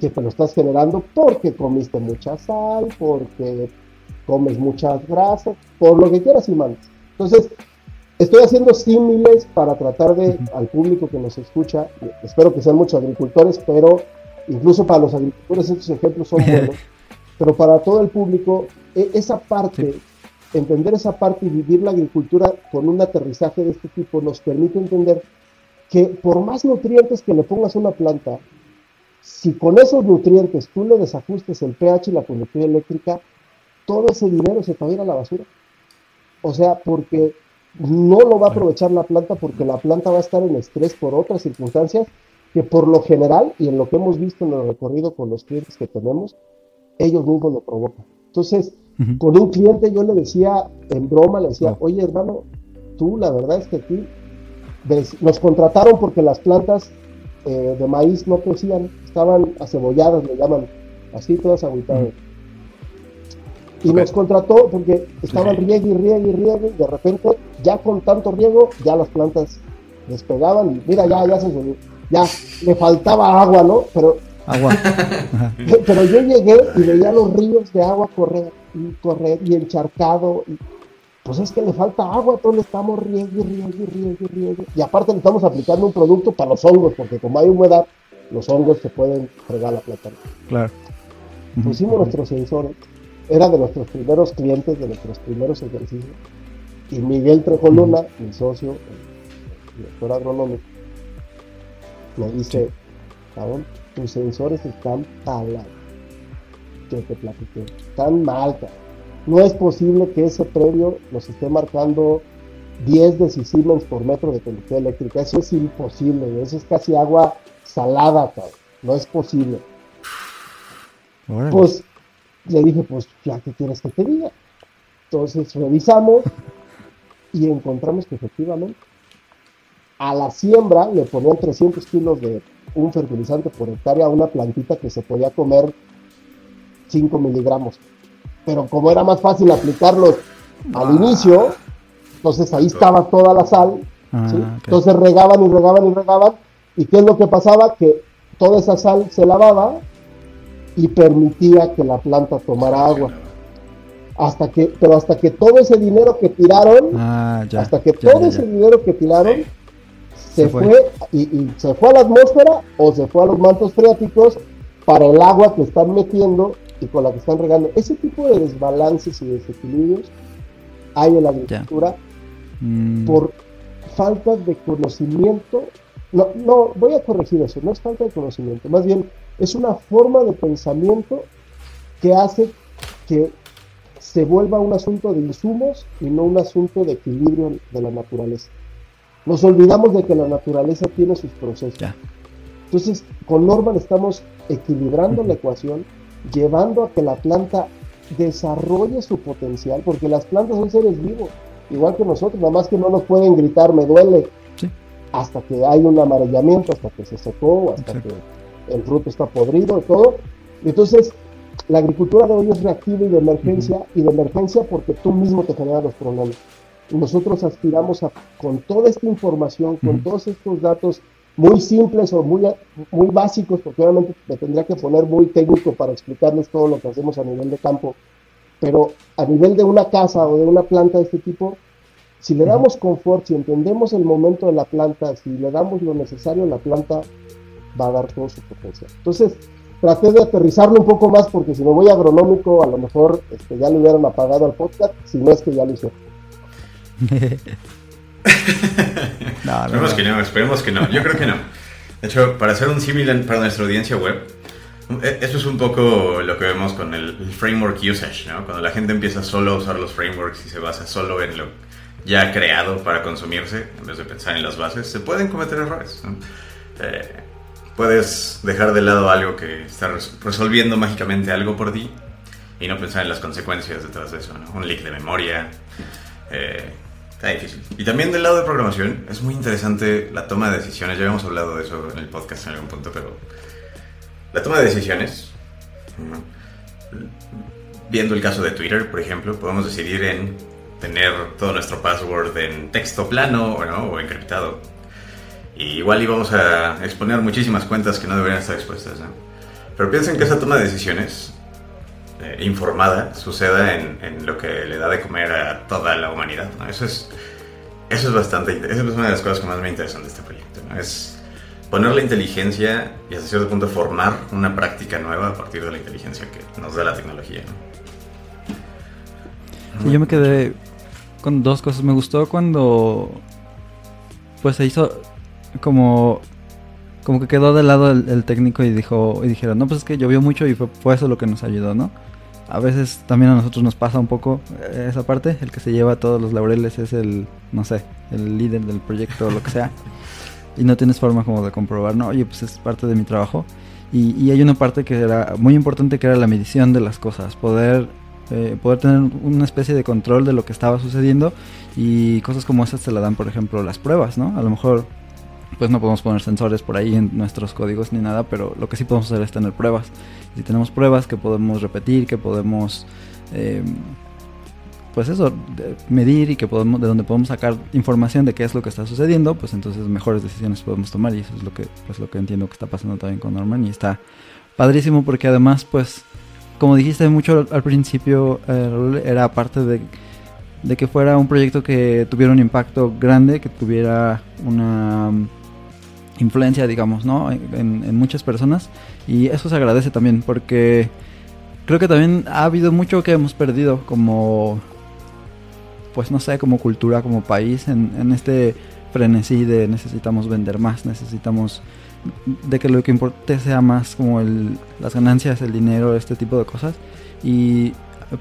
Speaker 3: que te lo estás generando porque comiste mucha sal, porque comes muchas grasas, por lo que quieras y mandes. Entonces, estoy haciendo símiles para tratar de, al público que nos escucha, espero que sean muchos agricultores, pero incluso para los agricultores estos ejemplos son buenos, pero para todo el público, e, esa parte entender esa parte y vivir la agricultura con un aterrizaje de este tipo nos permite entender que por más nutrientes que le pongas a una planta, si con esos nutrientes tú le desajustes el pH y la conductividad eléctrica, todo ese dinero se va a ir a la basura. O sea, porque no lo va a aprovechar la planta porque la planta va a estar en estrés por otras circunstancias que por lo general y en lo que hemos visto en el recorrido con los clientes que tenemos, ellos mismos lo provocan. Entonces, con un cliente yo le decía en broma, le decía, oye hermano, tú la verdad es que aquí nos contrataron porque las plantas eh, de maíz no crecían, estaban acebolladas, le llaman, así todas aguitadas. Y nos contrató porque estaban riegue y riegue y riegue, y de repente, ya con tanto riego, ya las plantas despegaban, y mira, ya, ya se ya le faltaba agua, ¿no? Pero, agua. pero yo llegué y veía los ríos de agua correr y correr y encharcado. Y, pues es que le falta agua, todos le estamos riego y riego y riego y riego. Y aparte le estamos aplicando un producto para los hongos, porque como hay humedad, los hongos se pueden fregar la planta.
Speaker 1: Claro.
Speaker 3: Pusimos nuestros sensores, era de nuestros primeros clientes, de nuestros primeros ejercicios. Y Miguel Trejoluna, mi socio, el director agronómico, me dice, cabrón, tus sensores están talados. Que te platiqué. Están mal, No es posible que ese previo nos esté marcando 10 decisiemens por metro de conducción eléctrica. Eso es imposible. Eso es casi agua salada, cabrón. No es posible. Pues le dije, pues ya que quieres que te diga. Entonces revisamos y encontramos que efectivamente a la siembra le ponían 300 kilos de un fertilizante por hectárea a una plantita que se podía comer 5 miligramos. Pero como era más fácil aplicarlos al inicio, entonces ahí estaba toda la sal. Ah, entonces regaban y regaban y regaban. ¿Y qué es lo que pasaba? Que toda esa sal se lavaba y permitía que la planta tomara agua. Hasta que, pero hasta que todo ese dinero que tiraron, ah, hasta que todo ese dinero que tiraron se, fue, y, se fue a la atmósfera o se fue a los mantos freáticos para el agua que están metiendo y con la que están regando. Ese tipo de desbalances y desequilibrios hay en la agricultura mm. por falta de conocimiento. No, no, voy a corregir eso, no es falta de conocimiento, más bien es una forma de pensamiento que hace que se vuelva un asunto de insumos y no un asunto de equilibrio de la naturaleza. Nos olvidamos de que la naturaleza tiene sus procesos. Entonces, con Norman estamos equilibrando la ecuación, llevando a que la planta desarrolle su potencial, porque las plantas son seres vivos, igual que nosotros, nada más que no nos pueden gritar, me duele, hasta que hay un amarillamiento, hasta que se secó, hasta que el fruto está podrido y todo. Entonces, la agricultura de hoy es reactiva y de emergencia, y de emergencia porque tú mismo te generas los problemas. Nosotros aspiramos a, con toda esta información, con todos estos datos muy simples o muy, muy básicos, porque obviamente me tendría que poner muy técnico para explicarles todo lo que hacemos a nivel de campo, pero a nivel de una casa o de una planta de este tipo, si le damos confort, si entendemos el momento de la planta, si le damos lo necesario a la planta, va a dar todo su potencial. Entonces, traté de aterrizarlo un poco más porque si me voy agronómico, a lo mejor este, ya le hubieran apagado al podcast, si no es que ya lo hicieron.
Speaker 2: esperemos que no, esperemos que no. Yo creo que no. De hecho, para hacer un símil para nuestra audiencia web, e, eso es un poco lo que vemos con el, framework usage, ¿no? Cuando la gente empieza solo a usar los frameworks y se basa solo en lo ya creado para consumirse, en vez de pensar en las bases, se pueden cometer errores. Eh, puedes dejar de lado algo que está resolviendo mágicamente algo por ti y no pensar en las consecuencias detrás de eso, Un leak de memoria, eh, Está difícil. Y también del lado de programación, es muy interesante la toma de decisiones. Ya habíamos hablado de eso en el podcast en algún punto, pero la toma de decisiones, viendo el caso de Twitter, por ejemplo, podemos decidir en tener todo nuestro password en texto plano ¿no? o encriptado. Y igual íbamos a exponer muchísimas cuentas que no deberían estar expuestas. Pero piensen que esa toma de decisiones eh, informada suceda en, lo que le da de comer a toda la humanidad. Eso, es, eso es bastante, esa es una de las cosas que más me interesan de este proyecto. Es poner la inteligencia y hasta cierto punto formar una práctica nueva a partir de la inteligencia que nos da la tecnología.
Speaker 1: Sí, yo me quedé con dos cosas. Me gustó cuando pues se hizo como como que quedó de lado el, técnico y dijo y dijeron, "No, pues es que llovió mucho y fue, fue eso lo que nos ayudó, ¿no?" A veces también a nosotros nos pasa un poco eh, esa parte, el que se lleva todos los laureles es el, no sé, el líder del proyecto o lo que sea. y no tienes forma como de comprobar, no, oye, pues es parte de mi trabajo. Y, y hay una parte que era muy importante que era la medición de las cosas, poder eh, poder tener una especie de control de lo que estaba sucediendo y cosas como esas se la dan, por ejemplo, las pruebas, ¿no? A lo mejor pues no podemos poner sensores por ahí en nuestros códigos ni nada, pero lo que sí podemos hacer es tener pruebas. Si tenemos pruebas que podemos repetir, que podemos, eh, pues eso, medir y que podemos, de donde podemos sacar información de qué es lo que está sucediendo, pues entonces mejores decisiones podemos tomar y eso es lo que, pues lo que entiendo que está pasando también con Norman y está padrísimo porque además pues como dijiste mucho al principio, eh, era parte de, que fuera un proyecto que tuviera un impacto grande, que tuviera una influencia, digamos, ¿no? En, muchas personas. Y eso se agradece también, porque creo que también ha habido mucho que hemos perdido como, pues no sé, como cultura, como país, en, en este frenesí de necesitamos vender más, necesitamos de que lo que importe sea más como el, las ganancias, el dinero, este tipo de cosas. Y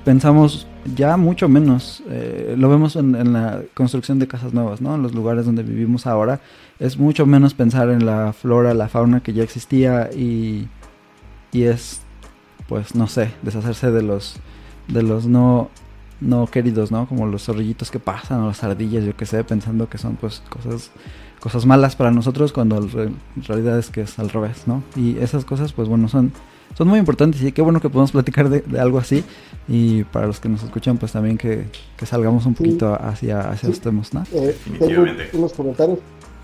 Speaker 1: pensamos ya mucho menos, eh, lo vemos en, la construcción de casas nuevas, ¿no? En los lugares donde vivimos ahora, es mucho menos pensar en la flora, la fauna que ya existía y, y es, pues, no sé, deshacerse de los, de los no, no queridos, ¿no? Como los zorrillitos que pasan o las ardillas, yo que sé, pensando que son, pues, cosas cosas malas para nosotros cuando en realidad es que es al revés, ¿no? Y esas cosas, pues bueno, son, son muy importantes y qué bueno que podamos platicar de, algo así y para los que nos escuchan, pues también que, salgamos un poquito hacia, hacia los temas, ¿no?
Speaker 3: Eh, tengo unos comentarios,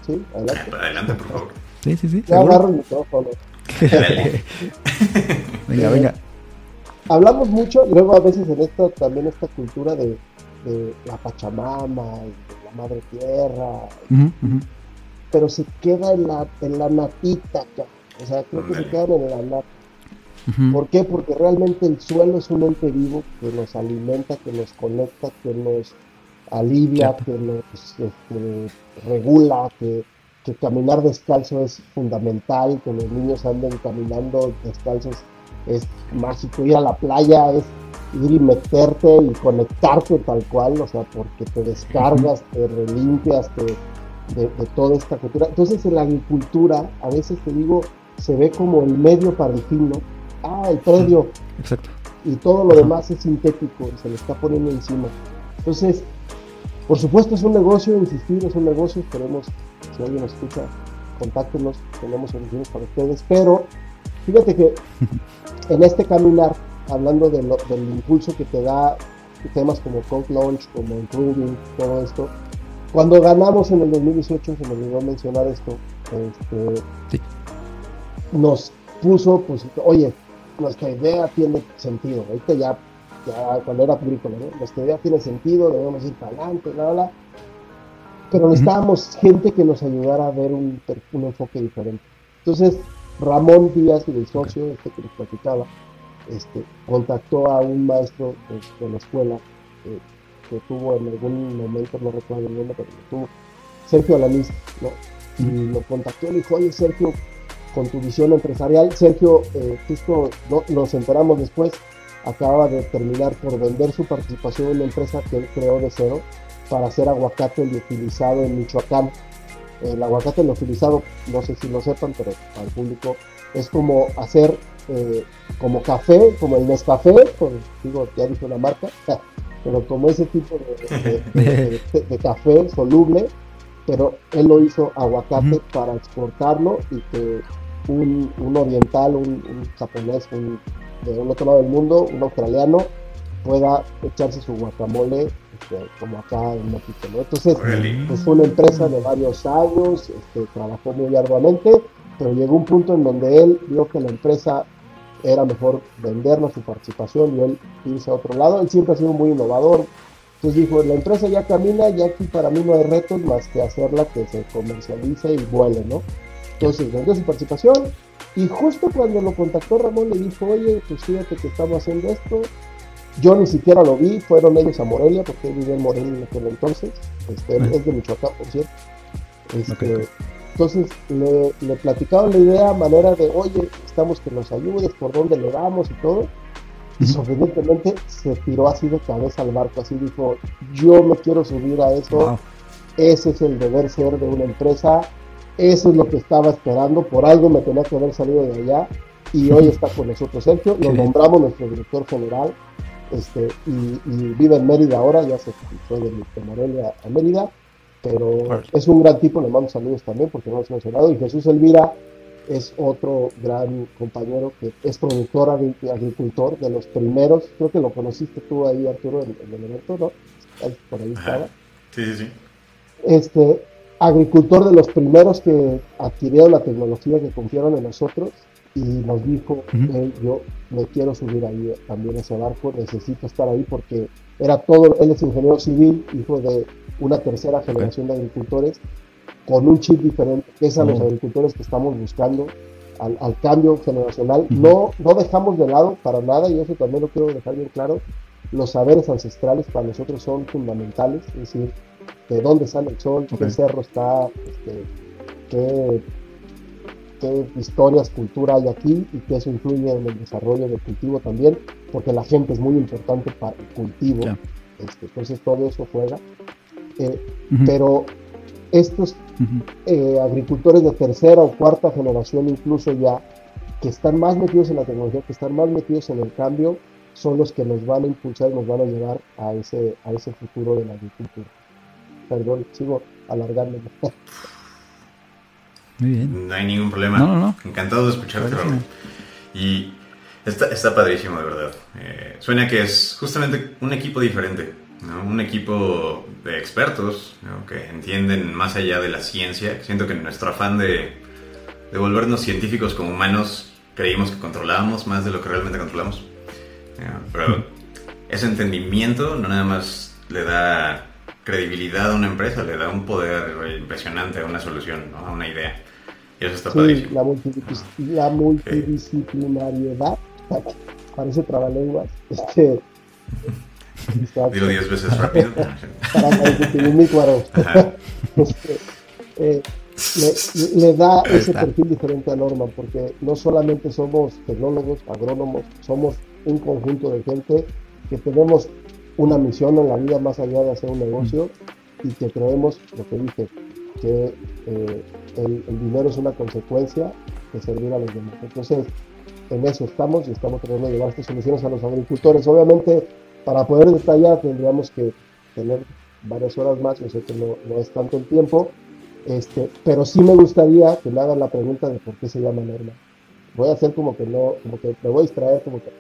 Speaker 3: ¿sí?
Speaker 2: Adelante. Adelante, por favor.
Speaker 1: Sí, sí, sí.
Speaker 3: Ya agarro el micrófono.
Speaker 1: venga, venga.
Speaker 3: Hablamos mucho, luego a veces en esto también esta cultura de, de la Pachamama y de la Madre Tierra pero se queda en la, en la natita, o sea, creo que se quedan en la nata. ¿Por qué? Porque realmente el suelo es un ente vivo que nos alimenta, que nos conecta, que nos alivia, que nos este, regula, que, que, caminar descalzo es fundamental, que los niños anden caminando descalzos es mágico, ir a la playa es ir y meterte y conectarte tal cual, o sea, porque te descargas, te relimpias, te de, toda esta cultura. Entonces en la agricultura, a veces te digo, se ve como el medio para el fin, ¿no? Ah, el predio.
Speaker 1: Exacto.
Speaker 3: Y todo lo demás es sintético se le está poniendo encima. Entonces, por supuesto es un negocio, insistir, es un negocio, esperemos, si alguien nos escucha, contáctenos, tenemos soluciones para ustedes, pero fíjate que en este caminar, hablando del impulso que te da temas como Code Launch, como Improving, todo esto, cuando ganamos en el 2018, se me olvidó mencionar esto, este, nos puso, pues, oye, nuestra idea tiene sentido. Ahorita ya, ya cuando era agrícola, ¿no? nuestra idea tiene sentido, debemos ir para adelante, bla, bla. Pero necesitábamos gente que nos ayudara a ver un, enfoque diferente. Entonces, Ramón Díaz, el socio este que nos platicaba, este, contactó a un maestro de, la escuela eh, que tuvo en algún momento, no recuerdo el nombre, pero tuvo, Sergio Alanís, ¿no? Y lo contactó y le dijo, oye Sergio, con tu visión empresarial, Sergio, eh, justo ¿no? nos enteramos después, acaba de terminar por vender su participación en una empresa que él creó de cero para hacer aguacate liofilizado en Michoacán. El aguacate liofilizado, no sé si lo sepan, pero al público es como hacer eh, como café, como el Nescafé, por, digo, ya dijo la marca, pero como ese tipo de, café soluble, pero él lo hizo aguacate para exportarlo y que un, oriental, un, japonés, un, de un otro lado del mundo, un australiano, pueda echarse su guacamole este, como acá en México. Entonces, pues fue una empresa de varios años, este, trabajó muy arduamente, pero llegó un punto en donde él vio que la empresa era mejor vendernos su participación y él irse a otro lado. Él siempre ha sido muy innovador. Entonces dijo, la empresa ya camina, ya aquí para mí no hay retos más que hacerla que se comercialice y vuele, ¿no? Entonces vendió su participación. Y justo cuando lo contactó Ramón le dijo, oye, pues fíjate que estamos haciendo esto, yo ni siquiera lo vi, fueron ellos a Morelia, porque él vivía en Morelia en aquel entonces, este, es de Michoacán, por cierto. Este, entonces le, le platicaban la idea, manera de, oye, estamos que nos ayudes, por dónde le damos y todo. Y sorprendentemente se tiró así de cabeza al barco, así dijo, yo me quiero subir a eso, ese es el deber ser de una empresa, eso es lo que estaba esperando, por algo me tenía que haber salido de allá. Y hoy está con nosotros Sergio, lo nombramos nuestro director general. Este, y, vive en Mérida ahora, ya se fue de, Morelia a Mérida, pero es un gran tipo, le mando saludos también porque no lo hemos mencionado, y Jesús Elvira es otro gran compañero que es productor agricultor de los primeros, creo que lo conociste tú ahí Arturo en, el evento, ¿no? por ahí estaba.
Speaker 2: Sí, sí, sí.
Speaker 3: Este, agricultor de los primeros que adquirieron la tecnología, que confiaron en nosotros y nos dijo, yo me quiero subir ahí también a ese barco, necesito estar ahí porque era todo, él es ingeniero civil, hijo de una tercera generación de agricultores, con un chip diferente, que es a los agricultores que estamos buscando, al, cambio generacional. no, no dejamos de lado para nada, y eso también lo quiero dejar bien claro, los saberes ancestrales para nosotros son fundamentales, es decir, de dónde sale el sol, qué cerro está, este, qué qué historias, cultura hay aquí y que eso influye en el desarrollo del cultivo también, porque la gente es muy importante para el cultivo. Este, entonces todo eso juega. Eh, pero estos eh, agricultores de tercera o cuarta generación incluso ya, que están más metidos en la tecnología, que están más metidos en el cambio, son los que nos van a impulsar y nos van a llevar a ese, a ese futuro de la agricultura. Perdón, sigo alargándome.
Speaker 2: No hay ningún problema. Encantado de escucharte, Y está, está padrísimo, de verdad. Eh, suena que es justamente un equipo diferente. Un equipo de expertos que entienden más allá de la ciencia. Siento que nuestro afán de, de volvernos científicos como humanos creímos que controlábamos más de lo que realmente controlamos. pero ese entendimiento no nada más le da credibilidad a una empresa, le da un poder impresionante a una solución, a una idea. Sí,
Speaker 3: La, multidisciplinariedad, parece trabalenguas, este,
Speaker 2: Digo diez veces rápido.
Speaker 3: para este, eh, le, le, da ese perfil diferente a Norman, porque no solamente somos tecnólogos, agrónomos, somos un conjunto de gente que tenemos una misión en la vida más allá de hacer un negocio y que creemos, lo que dije, que eh, el, dinero es una consecuencia de servir a los demás. Entonces, en eso estamos y estamos tratando de llevar estas soluciones a los agricultores. Obviamente, para poder detallar tendríamos que tener varias horas más, yo sé que no, no es tanto el tiempo, este, pero sí me gustaría que me hagan la pregunta de por qué se llama Norma. Voy a hacer como que no, como que me voy a distraer, como que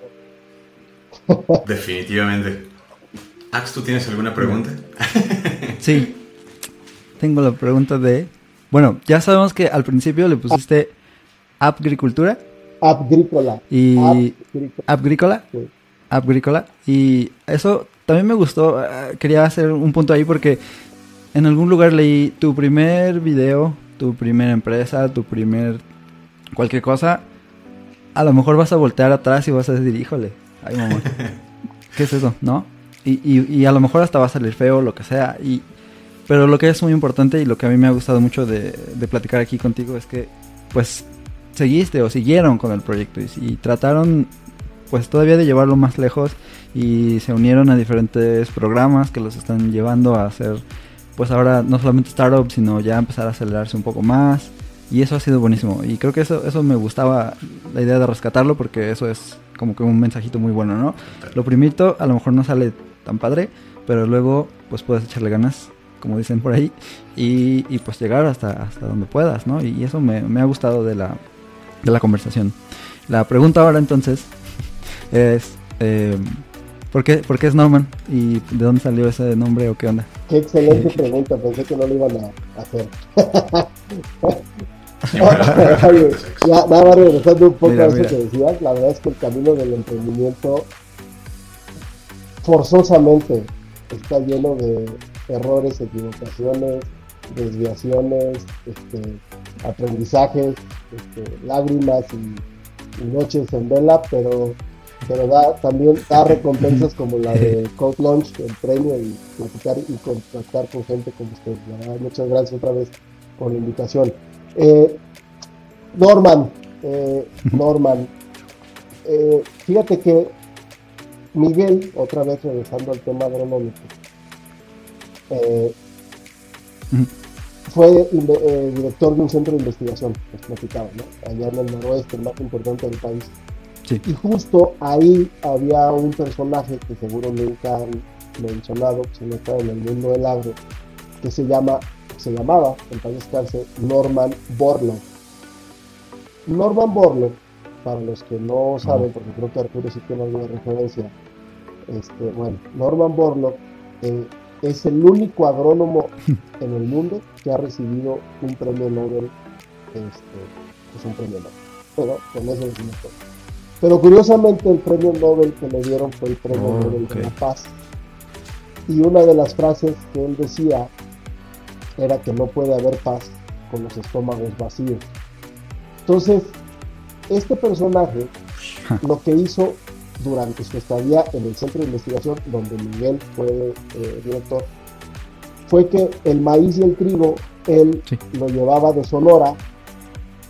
Speaker 2: no. Definitivamente. Ax, ¿tú tienes alguna pregunta?
Speaker 1: Sí. Tengo la pregunta de bueno, ya sabemos que al principio le pusiste agricultura.
Speaker 3: Agrícola.
Speaker 1: Y agrícola. Agrícola. Y eso también me gustó. Eh, quería hacer un punto ahí porque en algún lugar leí tu primer video, tu primera empresa, tu primer cualquier cosa. A lo mejor vas a voltear atrás y vas a decir, híjole, ay mamá, ¿qué es eso? ¿No? Y, y, y a lo mejor hasta va a salir feo, lo que sea. Y, pero lo que es muy importante y lo que a mí me ha gustado mucho de, platicar aquí contigo es que pues seguiste o siguieron con el proyecto y, trataron pues todavía de llevarlo más lejos y se unieron a diferentes programas que los están llevando a hacer pues ahora no solamente startups sino ya empezar a acelerarse un poco más y eso ha sido buenísimo y creo que eso eso me gustaba la idea de rescatarlo porque eso es como que un mensajito muy bueno no lo primito a lo mejor no sale tan padre pero luego pues puedes echarle ganas como dicen por ahí, y, pues llegar hasta, hasta donde puedas, ¿no? Y eso me, ha gustado de la, de la conversación. La pregunta ahora entonces es, eh, ¿por, qué, ¿por qué es Norman? ¿Y de dónde salió ese nombre o qué onda?
Speaker 3: Qué excelente pregunta, pensé que no lo iban a hacer. ya, nada más regresando un poco a eso que decías, la verdad es que el camino del emprendimiento forzosamente está lleno de errores, equivocaciones, desviaciones, este, aprendizajes, este, lágrimas y, noches en vela, pero pero da, también da recompensas como la de Code Launch, el premio y platicar y contactar con gente como usted. Muchas gracias otra vez por la invitación. Eh, Norman, eh, Norman, eh, fíjate que Miguel, otra vez regresando al tema agronómico, fue director de un centro de investigación, les platicaba, ¿no? allá en el noroeste, el más importante del país. Y justo ahí había un personaje que seguro nunca han mencionado, que se está en el mundo del agro, que se llama, se llamaba, en país descanse, Norman Borlaug. Norman Borlaug, para los que no saben, porque creo que Arturo sí tiene alguna referencia, este, bueno, Norman Borlaug eh, es el único agrónomo en el mundo que ha recibido un premio Nobel, este, es un premio Nobel. Pero con eso decimos todo. Pero curiosamente el premio Nobel que le dieron fue el premio oh, Nobel de la Paz. Y una de las frases que él decía era que no puede haber paz con los estómagos vacíos. Entonces, este personaje lo que hizo durante su estadía en el centro de investigación, donde Miguel fue eh, director, fue que el maíz y el trigo él lo llevaba de Sonora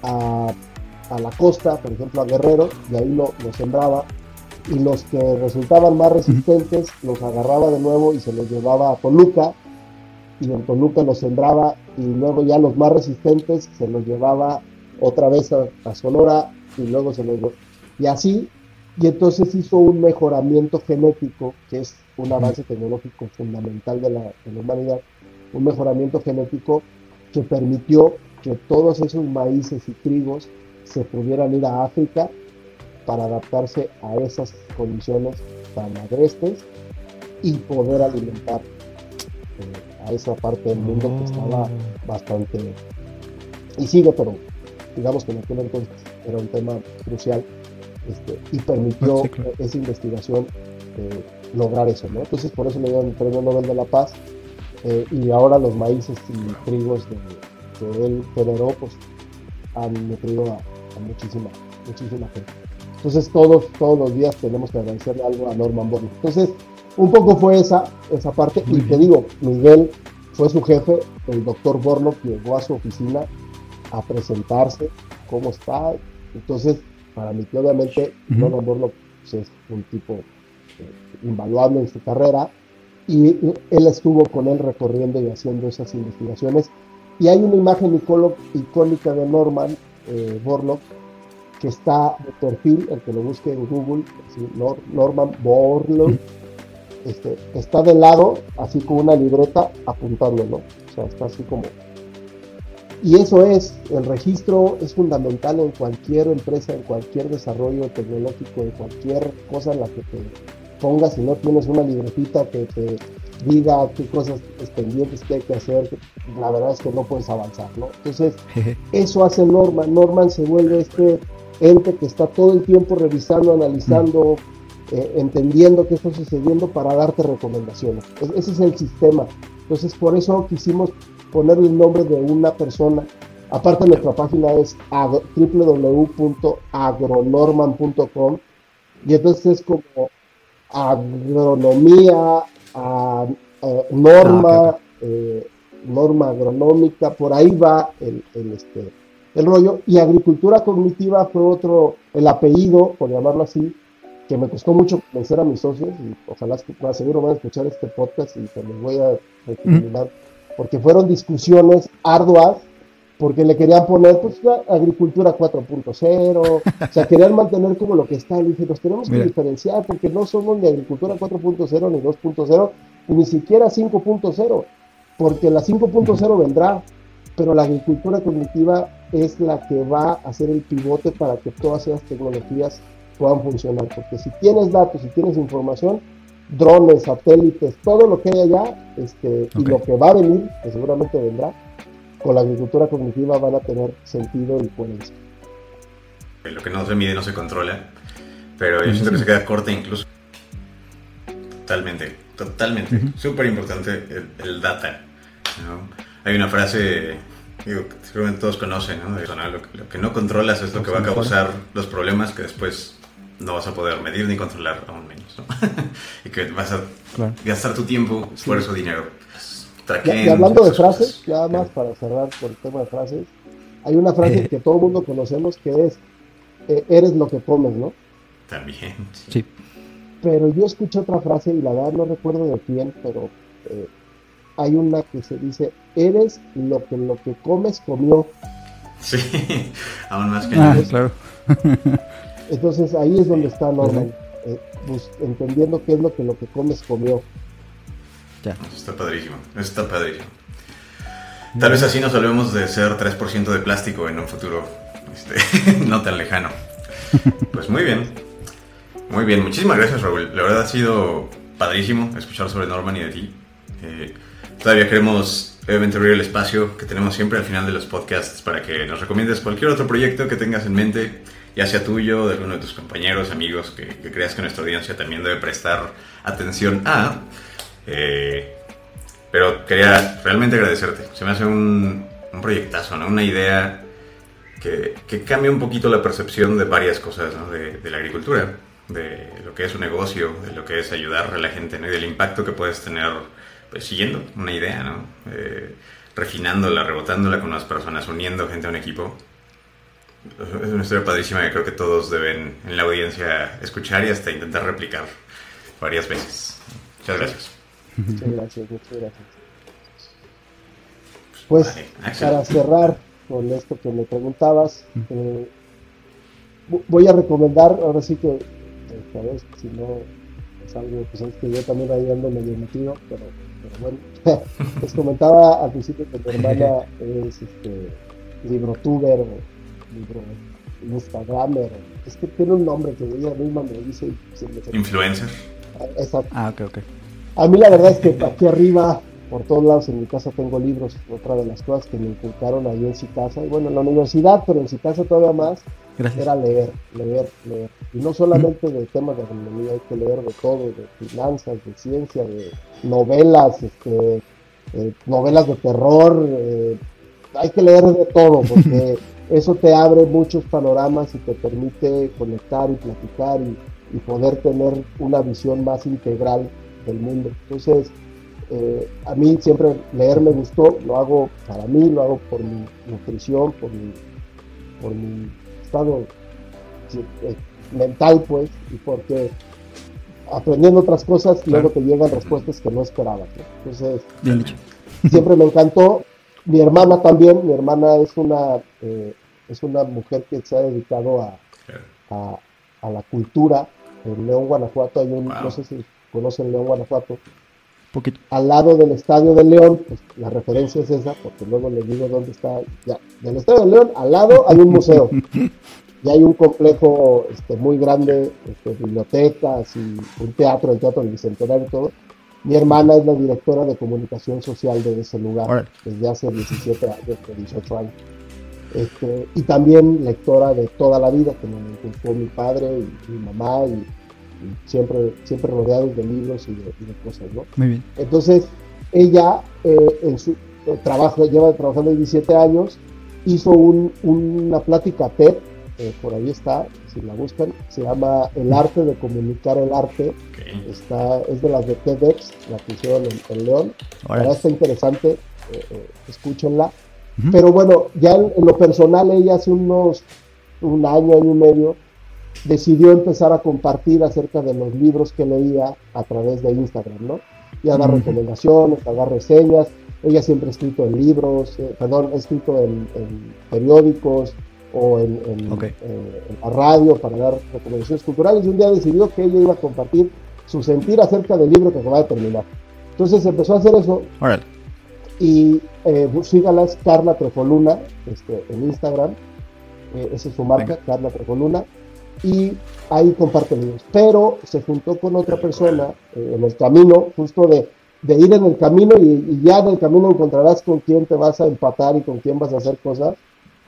Speaker 3: a a la costa, por ejemplo a Guerrero, y ahí lo, sembraba, y los que resultaban más resistentes los agarraba de nuevo y se los llevaba a Toluca, y en Toluca los sembraba, y luego ya los más resistentes se los llevaba otra vez a, Sonora, y luego se los y así, y entonces hizo un mejoramiento genético, que es un avance tecnológico fundamental de la, de la humanidad, un mejoramiento genético que permitió que todos esos maíces y trigos se pudieran ir a África para adaptarse a esas condiciones tan agrestes y poder alimentar eh, a esa parte del mundo que estaba oh. bastante y sigue pero digamos que en aquel entonces era un tema crucial este, y permitió esa investigación eh, lograr eso ¿no? entonces por eso le dieron el premio Nobel de la Paz eh, y ahora los maíces y trigos que él generó pues han nutrido a, muchísima, muchísima gente. Entonces todos, todos los días tenemos que agradecerle algo a Norman Borlaug. Entonces, un poco fue esa, esa parte. y te digo, Miguel fue su jefe, el doctor Borlaug llegó a su oficina a presentarse, cómo está. Entonces, para mí, obviamente, Norman Borlaug pues, es un tipo eh, invaluable en su carrera. Y él estuvo con él recorriendo y haciendo esas investigaciones. Y hay una imagen icónica de Norman eh, Borlaug, que está de perfil, el que lo busque en Google, Norman Borlaug, este, está de lado, así como una libreta, apuntándolo, o sea, está así como... Y eso es, el registro es fundamental en cualquier empresa, en cualquier desarrollo tecnológico, en cualquier cosa en la que te pongas, si no tienes una libretita que te diga qué cosas pendientes que hay que hacer, la verdad es que no puedes avanzar, ¿no? Entonces, eso hace Norman. Norman se vuelve este ente que está todo el tiempo revisando, analizando, eh, entendiendo qué está sucediendo para darte recomendaciones. ese es el sistema. Entonces, por eso quisimos ponerle el nombre de una persona. Aparte, nuestra página es www.agronorman.com y entonces es como agronomía, a, norma, ah, eh, norma agronómica, por ahí va el, este, el rollo. Y agricultura cognitiva fue otro, el apellido, por llamarlo así, que me costó mucho convencer a mis socios y ojalá seguro van a escuchar este podcast y se los voy a recomendar, porque fueron discusiones arduas porque le querían poner pues agricultura 4.0, o sea, querían mantener como lo que está, le dije, nos tenemos que diferenciar porque no somos ni agricultura 4.0 ni 2.0, ni siquiera 5.0, porque la 5.0 vendrá, pero la agricultura cognitiva es la que va a hacer el pivote para que todas esas tecnologías puedan funcionar, porque si tienes datos, si tienes información, drones, satélites, todo lo que hay allá, este, y lo que va a venir, que seguramente vendrá, con la agricultura cognitiva van a tener sentido y coherencia.
Speaker 2: Lo que no se mide no se controla, pero yo siento que se queda corta incluso. Totalmente, totalmente. Súper importante el, data. Hay una frase digo, que seguramente todos conocen, ¿no? lo, que no controlas es lo que va a causar los problemas que después no vas a poder medir ni controlar aún menos, ¿no? y que vas a gastar tu tiempo, esfuerzo, dinero.
Speaker 3: y, hablando de frases, ya más para cerrar por el tema de frases, hay una frase que todo el mundo conocemos que es, eh, eres lo que comes, ¿no?
Speaker 2: También.
Speaker 1: Sí.
Speaker 3: Pero yo escuché otra frase y la verdad no recuerdo de quién, pero eh, hay una que se dice, eres lo que lo que comes comió.
Speaker 2: Sí, aún más que
Speaker 1: ah, claro.
Speaker 3: Entonces ahí es donde está Norman, eh, pues, entendiendo qué es lo que lo que comes comió.
Speaker 2: Ya. Eso está padrísimo, eso está padrísimo. Tal vez así nos volvemos de ser 3% de plástico en un futuro este, no tan lejano. Pues muy bien. Muy bien, muchísimas gracias Raúl. La verdad ha sido padrísimo escuchar sobre Norman y de ti. Eh, todavía queremos obviamente abrir el espacio que tenemos siempre al final de los podcasts para que nos recomiendes cualquier otro proyecto que tengas en mente, ya sea tuyo, de alguno de tus compañeros, amigos, que, creas que nuestra audiencia también debe prestar atención a. Eh, pero quería realmente agradecerte. Se me hace un, un proyectazo, ¿no? Una idea que, que, cambia un poquito la percepción de varias cosas ¿no? de, de, la agricultura, de lo que es un negocio, de lo que es ayudar a la gente, ¿no? Y del impacto que puedes tener pues, siguiendo una idea, ¿no? Eh, refinándola, rebotándola con las personas, uniendo gente a un equipo. Es una historia padrísima que creo que todos deben en la audiencia escuchar y hasta intentar replicar varias veces. Muchas gracias.
Speaker 3: Muchas gracias, muchas gracias. Pues para cerrar con esto que me preguntabas, eh, voy a recomendar, ahora sí que, eh, a ver, si no es algo pues es que yo también ahí ando medio metido, pero, pero bueno, les comentaba al principio que mi hermana es este, librotuber o libro instagramer, es que tiene un nombre que ella misma me dice.
Speaker 2: Influencer.
Speaker 3: Exacto.
Speaker 1: Ah, ok, ok.
Speaker 3: A mí la verdad es que aquí arriba, por todos lados en mi casa tengo libros, otra de las cosas que me inculcaron ahí en casa, y bueno, en la universidad, pero en casa todavía más, era leer, leer, leer. Y no solamente de temas de agronomía, hay que leer de todo, de finanzas, de ciencia, de novelas, este, eh, novelas de terror, eh, hay que leer de todo, porque eso te abre muchos panoramas y te permite conectar y platicar y, y poder tener una visión más integral del mundo. Entonces, eh, a mí siempre leer me gustó, lo hago para mí, lo hago por mi nutrición, por mi, por mi estado eh, mental, pues, y porque aprendiendo otras cosas, luego te llegan respuestas que no esperaba. Entonces, siempre me encantó. Mi hermana también, mi hermana es una, eh, es una mujer que se ha dedicado a, a, la cultura. En León, Guanajuato, hay un, no sé si conocen León, Guanajuato. Poquito. Al lado del Estadio de León, pues la referencia es esa, porque luego les digo dónde está. Ya, del Estadio de León, al lado hay un museo. y hay un complejo este, muy grande, este, bibliotecas y un teatro, el Teatro del Bicentenario y todo. Mi hermana es la directora de comunicación social de ese lugar desde hace 17 años, 18 años. Este, y también lectora de toda la vida, que me inculcó mi padre y mi mamá y siempre, siempre rodeados de libros y de, cosas, ¿no?
Speaker 1: Muy bien.
Speaker 3: Entonces, ella eh, en su eh, trabajo, lleva trabajando 17 años, hizo un, una plática TED, eh, por ahí está, si la buscan, se llama El arte de comunicar el arte, está, es de las de TEDx, la pusieron en, en León, ahora está interesante, escúchenla. Pero bueno, ya en, lo personal, ella hace unos un año, año y medio, decidió empezar a compartir acerca de los libros que leía a través de Instagram, ¿no? Y a dar recomendaciones, a dar reseñas. Ella siempre ha escrito en libros, eh, perdón, ha escrito en, periódicos o en, eh, en, la radio para dar recomendaciones culturales. Y un día decidió que ella iba a compartir su sentir acerca del libro que acaba de terminar. Entonces empezó a hacer eso. Y eh, sígala, es Carla Trefoluna este, en Instagram. Eh, esa es su marca, Carla Trefoluna y ahí comparte libros. Pero se juntó con otra persona eh, en el camino, justo de, de ir en el camino y, ya en el camino encontrarás con quién te vas a empatar y con quién vas a hacer cosas.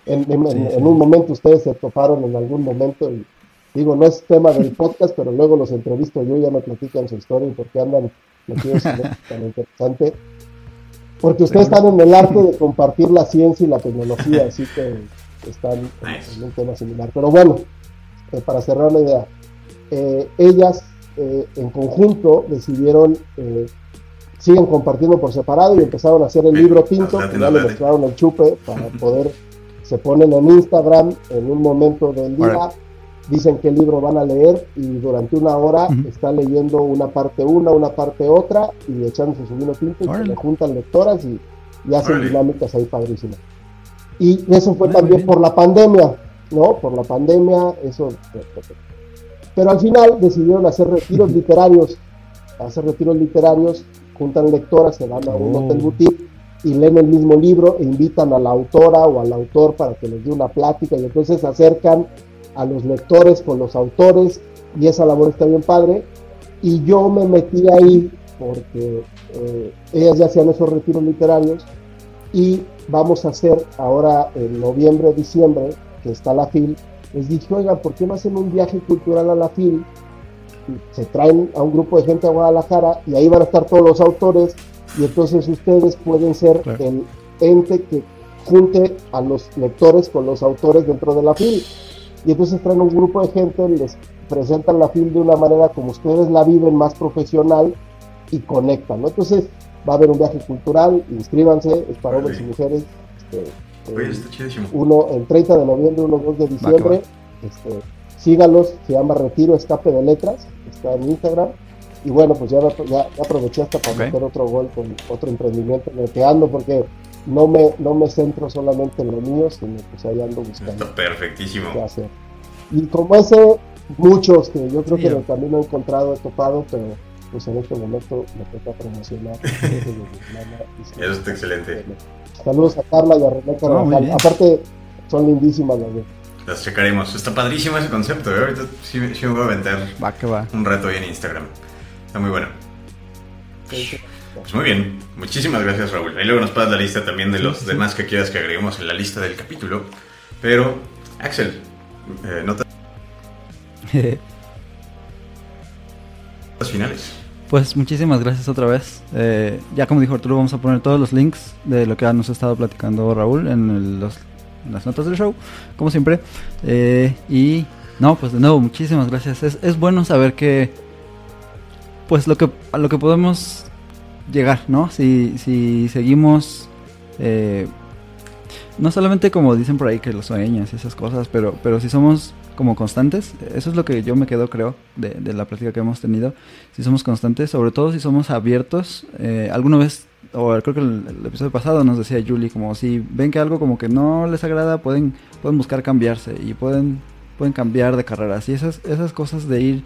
Speaker 3: En, en, un momento ustedes se toparon en algún momento y digo, no es tema del podcast, pero luego los entrevisto yo, ya me platican su historia y por qué andan metidos en tan interesante. Porque ustedes están en el arte de compartir la ciencia y la tecnología, así que están en un tema similar. Pero bueno, eh, para cerrar la idea, eh, ellas eh, en conjunto decidieron, eh, siguen compartiendo por separado y empezaron a hacer el libro tinto, que ya le mostraron el chupe para poder, se ponen en Instagram en un momento del día, dicen qué libro van a leer y durante una hora están leyendo una parte una, una parte otra y echándose su vino tinto y se le juntan lectoras y, hacen dinámicas ahí padrísimas. Y eso fue también por la pandemia, ¿no? Por la pandemia, eso pero al final decidieron hacer retiros literarios, hacer retiros literarios, juntan lectoras, se van a un hotel oh. boutique y leen el mismo libro e invitan a la autora o al autor para que les dé una plática y entonces se acercan a los lectores con los autores y esa labor está bien padre. Y yo me metí ahí porque eh, ellas ya hacían esos retiros literarios y vamos a hacer ahora en noviembre, diciembre, que está la FIL, les dije, oigan, ¿por qué no hacen un viaje cultural a la FIL? Se traen a un grupo de gente a Guadalajara y ahí van a estar todos los autores y entonces ustedes pueden ser el ente que junte a los lectores con los autores dentro de la FIL. Y entonces traen un grupo de gente, les presentan la FIL de una manera como ustedes la viven más profesional y conectan, ¿no? Entonces va a haber un viaje cultural, inscríbanse, es para hombres y mujeres. Este, uno el 30 de noviembre, uno 2 de diciembre. Este, sígalos, se llama Retiro Escape de Letras, está en Instagram. Y bueno, pues ya, ya, aproveché hasta para meter otro gol con otro emprendimiento neteando, porque no me, no me centro solamente en lo mío, sino pues ahí ando buscando.
Speaker 2: Está perfectísimo.
Speaker 3: Y como ese, muchos que yo creo que en el camino he encontrado, he topado, pero pues en este momento me toca promocionar.
Speaker 2: Eso está excelente.
Speaker 3: Saludos a Carla y a Carvajal. Aparte, son lindísimas las dos.
Speaker 2: Las checaremos. Está padrísimo ese concepto. ¿eh? Ahorita sí, me voy a aventar
Speaker 1: va que va.
Speaker 2: un reto ahí en Instagram. Está muy bueno. Pues muy bien. Muchísimas gracias, Raúl. Ahí luego nos pasas la lista también de los demás que quieras que agreguemos en la lista del capítulo. Pero, Axel, eh, notas finales.
Speaker 1: Pues muchísimas gracias otra vez. Eh, ya como dijo Arturo, vamos a poner todos los links de lo que nos ha estado platicando Raúl en, las notas del show, como siempre. Eh, y no, pues de nuevo, muchísimas gracias. Es, bueno saber que, pues lo que a lo que podemos llegar, ¿no? Si, si seguimos, eh, no solamente como dicen por ahí que los sueñas y esas cosas, pero, pero si somos como constantes. Eso es lo que yo me quedo, creo, de, la práctica que hemos tenido. Si somos constantes, sobre todo si somos abiertos. Eh, alguna vez, o creo que el, el, episodio pasado nos decía Julie, como si ven que algo como que no les agrada, pueden, pueden buscar cambiarse y pueden, pueden cambiar de carrera. Así esas, esas cosas de ir,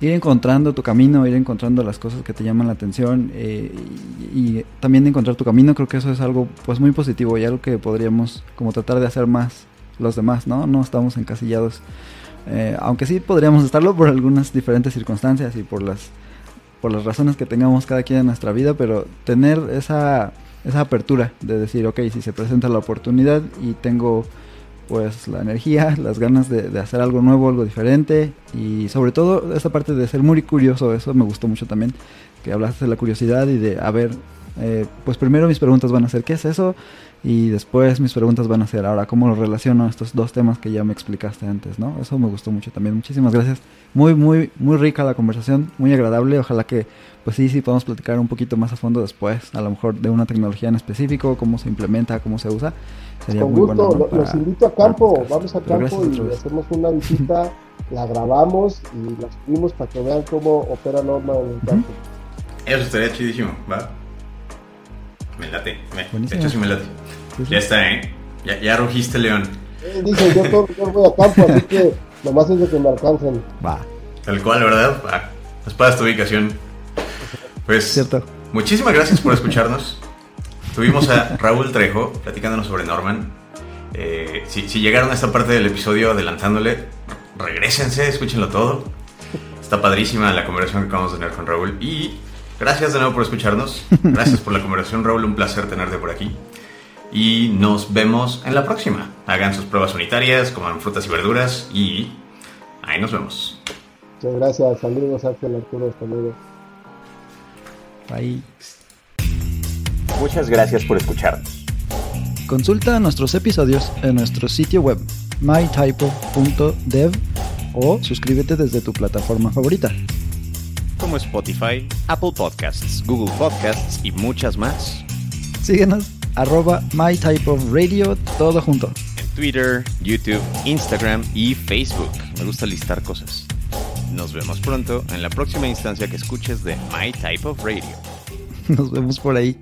Speaker 1: ir encontrando tu camino, ir encontrando las cosas que te llaman la atención eh, y, también encontrar tu camino, creo que eso es algo pues muy positivo y algo que podríamos como tratar de hacer más los demás, ¿no? No estamos encasillados. Eh, aunque sí podríamos estarlo por algunas diferentes circunstancias y por las, por las razones que tengamos cada quien en nuestra vida, pero tener esa, esa apertura de decir, ok, si se presenta la oportunidad y tengo pues la energía, las ganas de, hacer algo nuevo, algo diferente y sobre todo esta parte de ser muy curioso, eso me gustó mucho también, que hablaste de la curiosidad y de, a ver, eh, pues primero mis preguntas van a ser, ¿qué es eso? Y después mis preguntas van a ser, ahora, ¿cómo lo relaciono a estos dos temas que ya me explicaste antes, no? Eso me gustó mucho también. Muchísimas gracias. Muy, muy, muy rica la conversación, muy agradable. Ojalá que, pues sí, sí, podamos platicar un poquito más a fondo después, a lo mejor de una tecnología en específico, cómo se implementa, cómo se usa.
Speaker 3: Sería Con muy gusto, bueno, los invito a campo, vamos a campo y hacemos una visita, la grabamos y la subimos para que vean cómo opera Norma en el campo.
Speaker 2: Eso estaría chidísimo, ¿va? Me late, me, de hecho sí me late. Ya está, ¿eh? Ya, ya rugiste, León.
Speaker 3: Eh, dice, yo, todo, yo, voy a campo, así que nomás es de que me alcancen.
Speaker 1: Va.
Speaker 2: Tal cual, ¿verdad? Va. Pues para esta ubicación. Pues, Cierto. muchísimas gracias por escucharnos. Tuvimos a Raúl Trejo platicándonos sobre Norman. Eh, si, si, llegaron a esta parte del episodio adelantándole, regresense, escúchenlo todo. Está padrísima la conversación que acabamos de tener con Raúl. Y gracias de nuevo por escucharnos. Gracias por la conversación, Raúl. Un placer tenerte por aquí y nos vemos en la próxima. Hagan sus pruebas unitarias, coman frutas y verduras y ahí nos vemos.
Speaker 3: Muchas gracias, saludos Ángel Arturo, hasta luego.
Speaker 1: Bye.
Speaker 2: Muchas gracias por escucharnos.
Speaker 1: Consulta nuestros episodios en nuestro sitio web mytypo.dev o suscríbete desde tu plataforma favorita.
Speaker 2: Como Spotify, Apple Podcasts, Google Podcasts y muchas más.
Speaker 1: Síguenos, arroba My Type of Radio, todo junto.
Speaker 2: En Twitter, YouTube, Instagram y Facebook. Me gusta listar cosas. Nos vemos pronto en la próxima instancia que escuches de My Type of Radio.
Speaker 1: Nos vemos por ahí.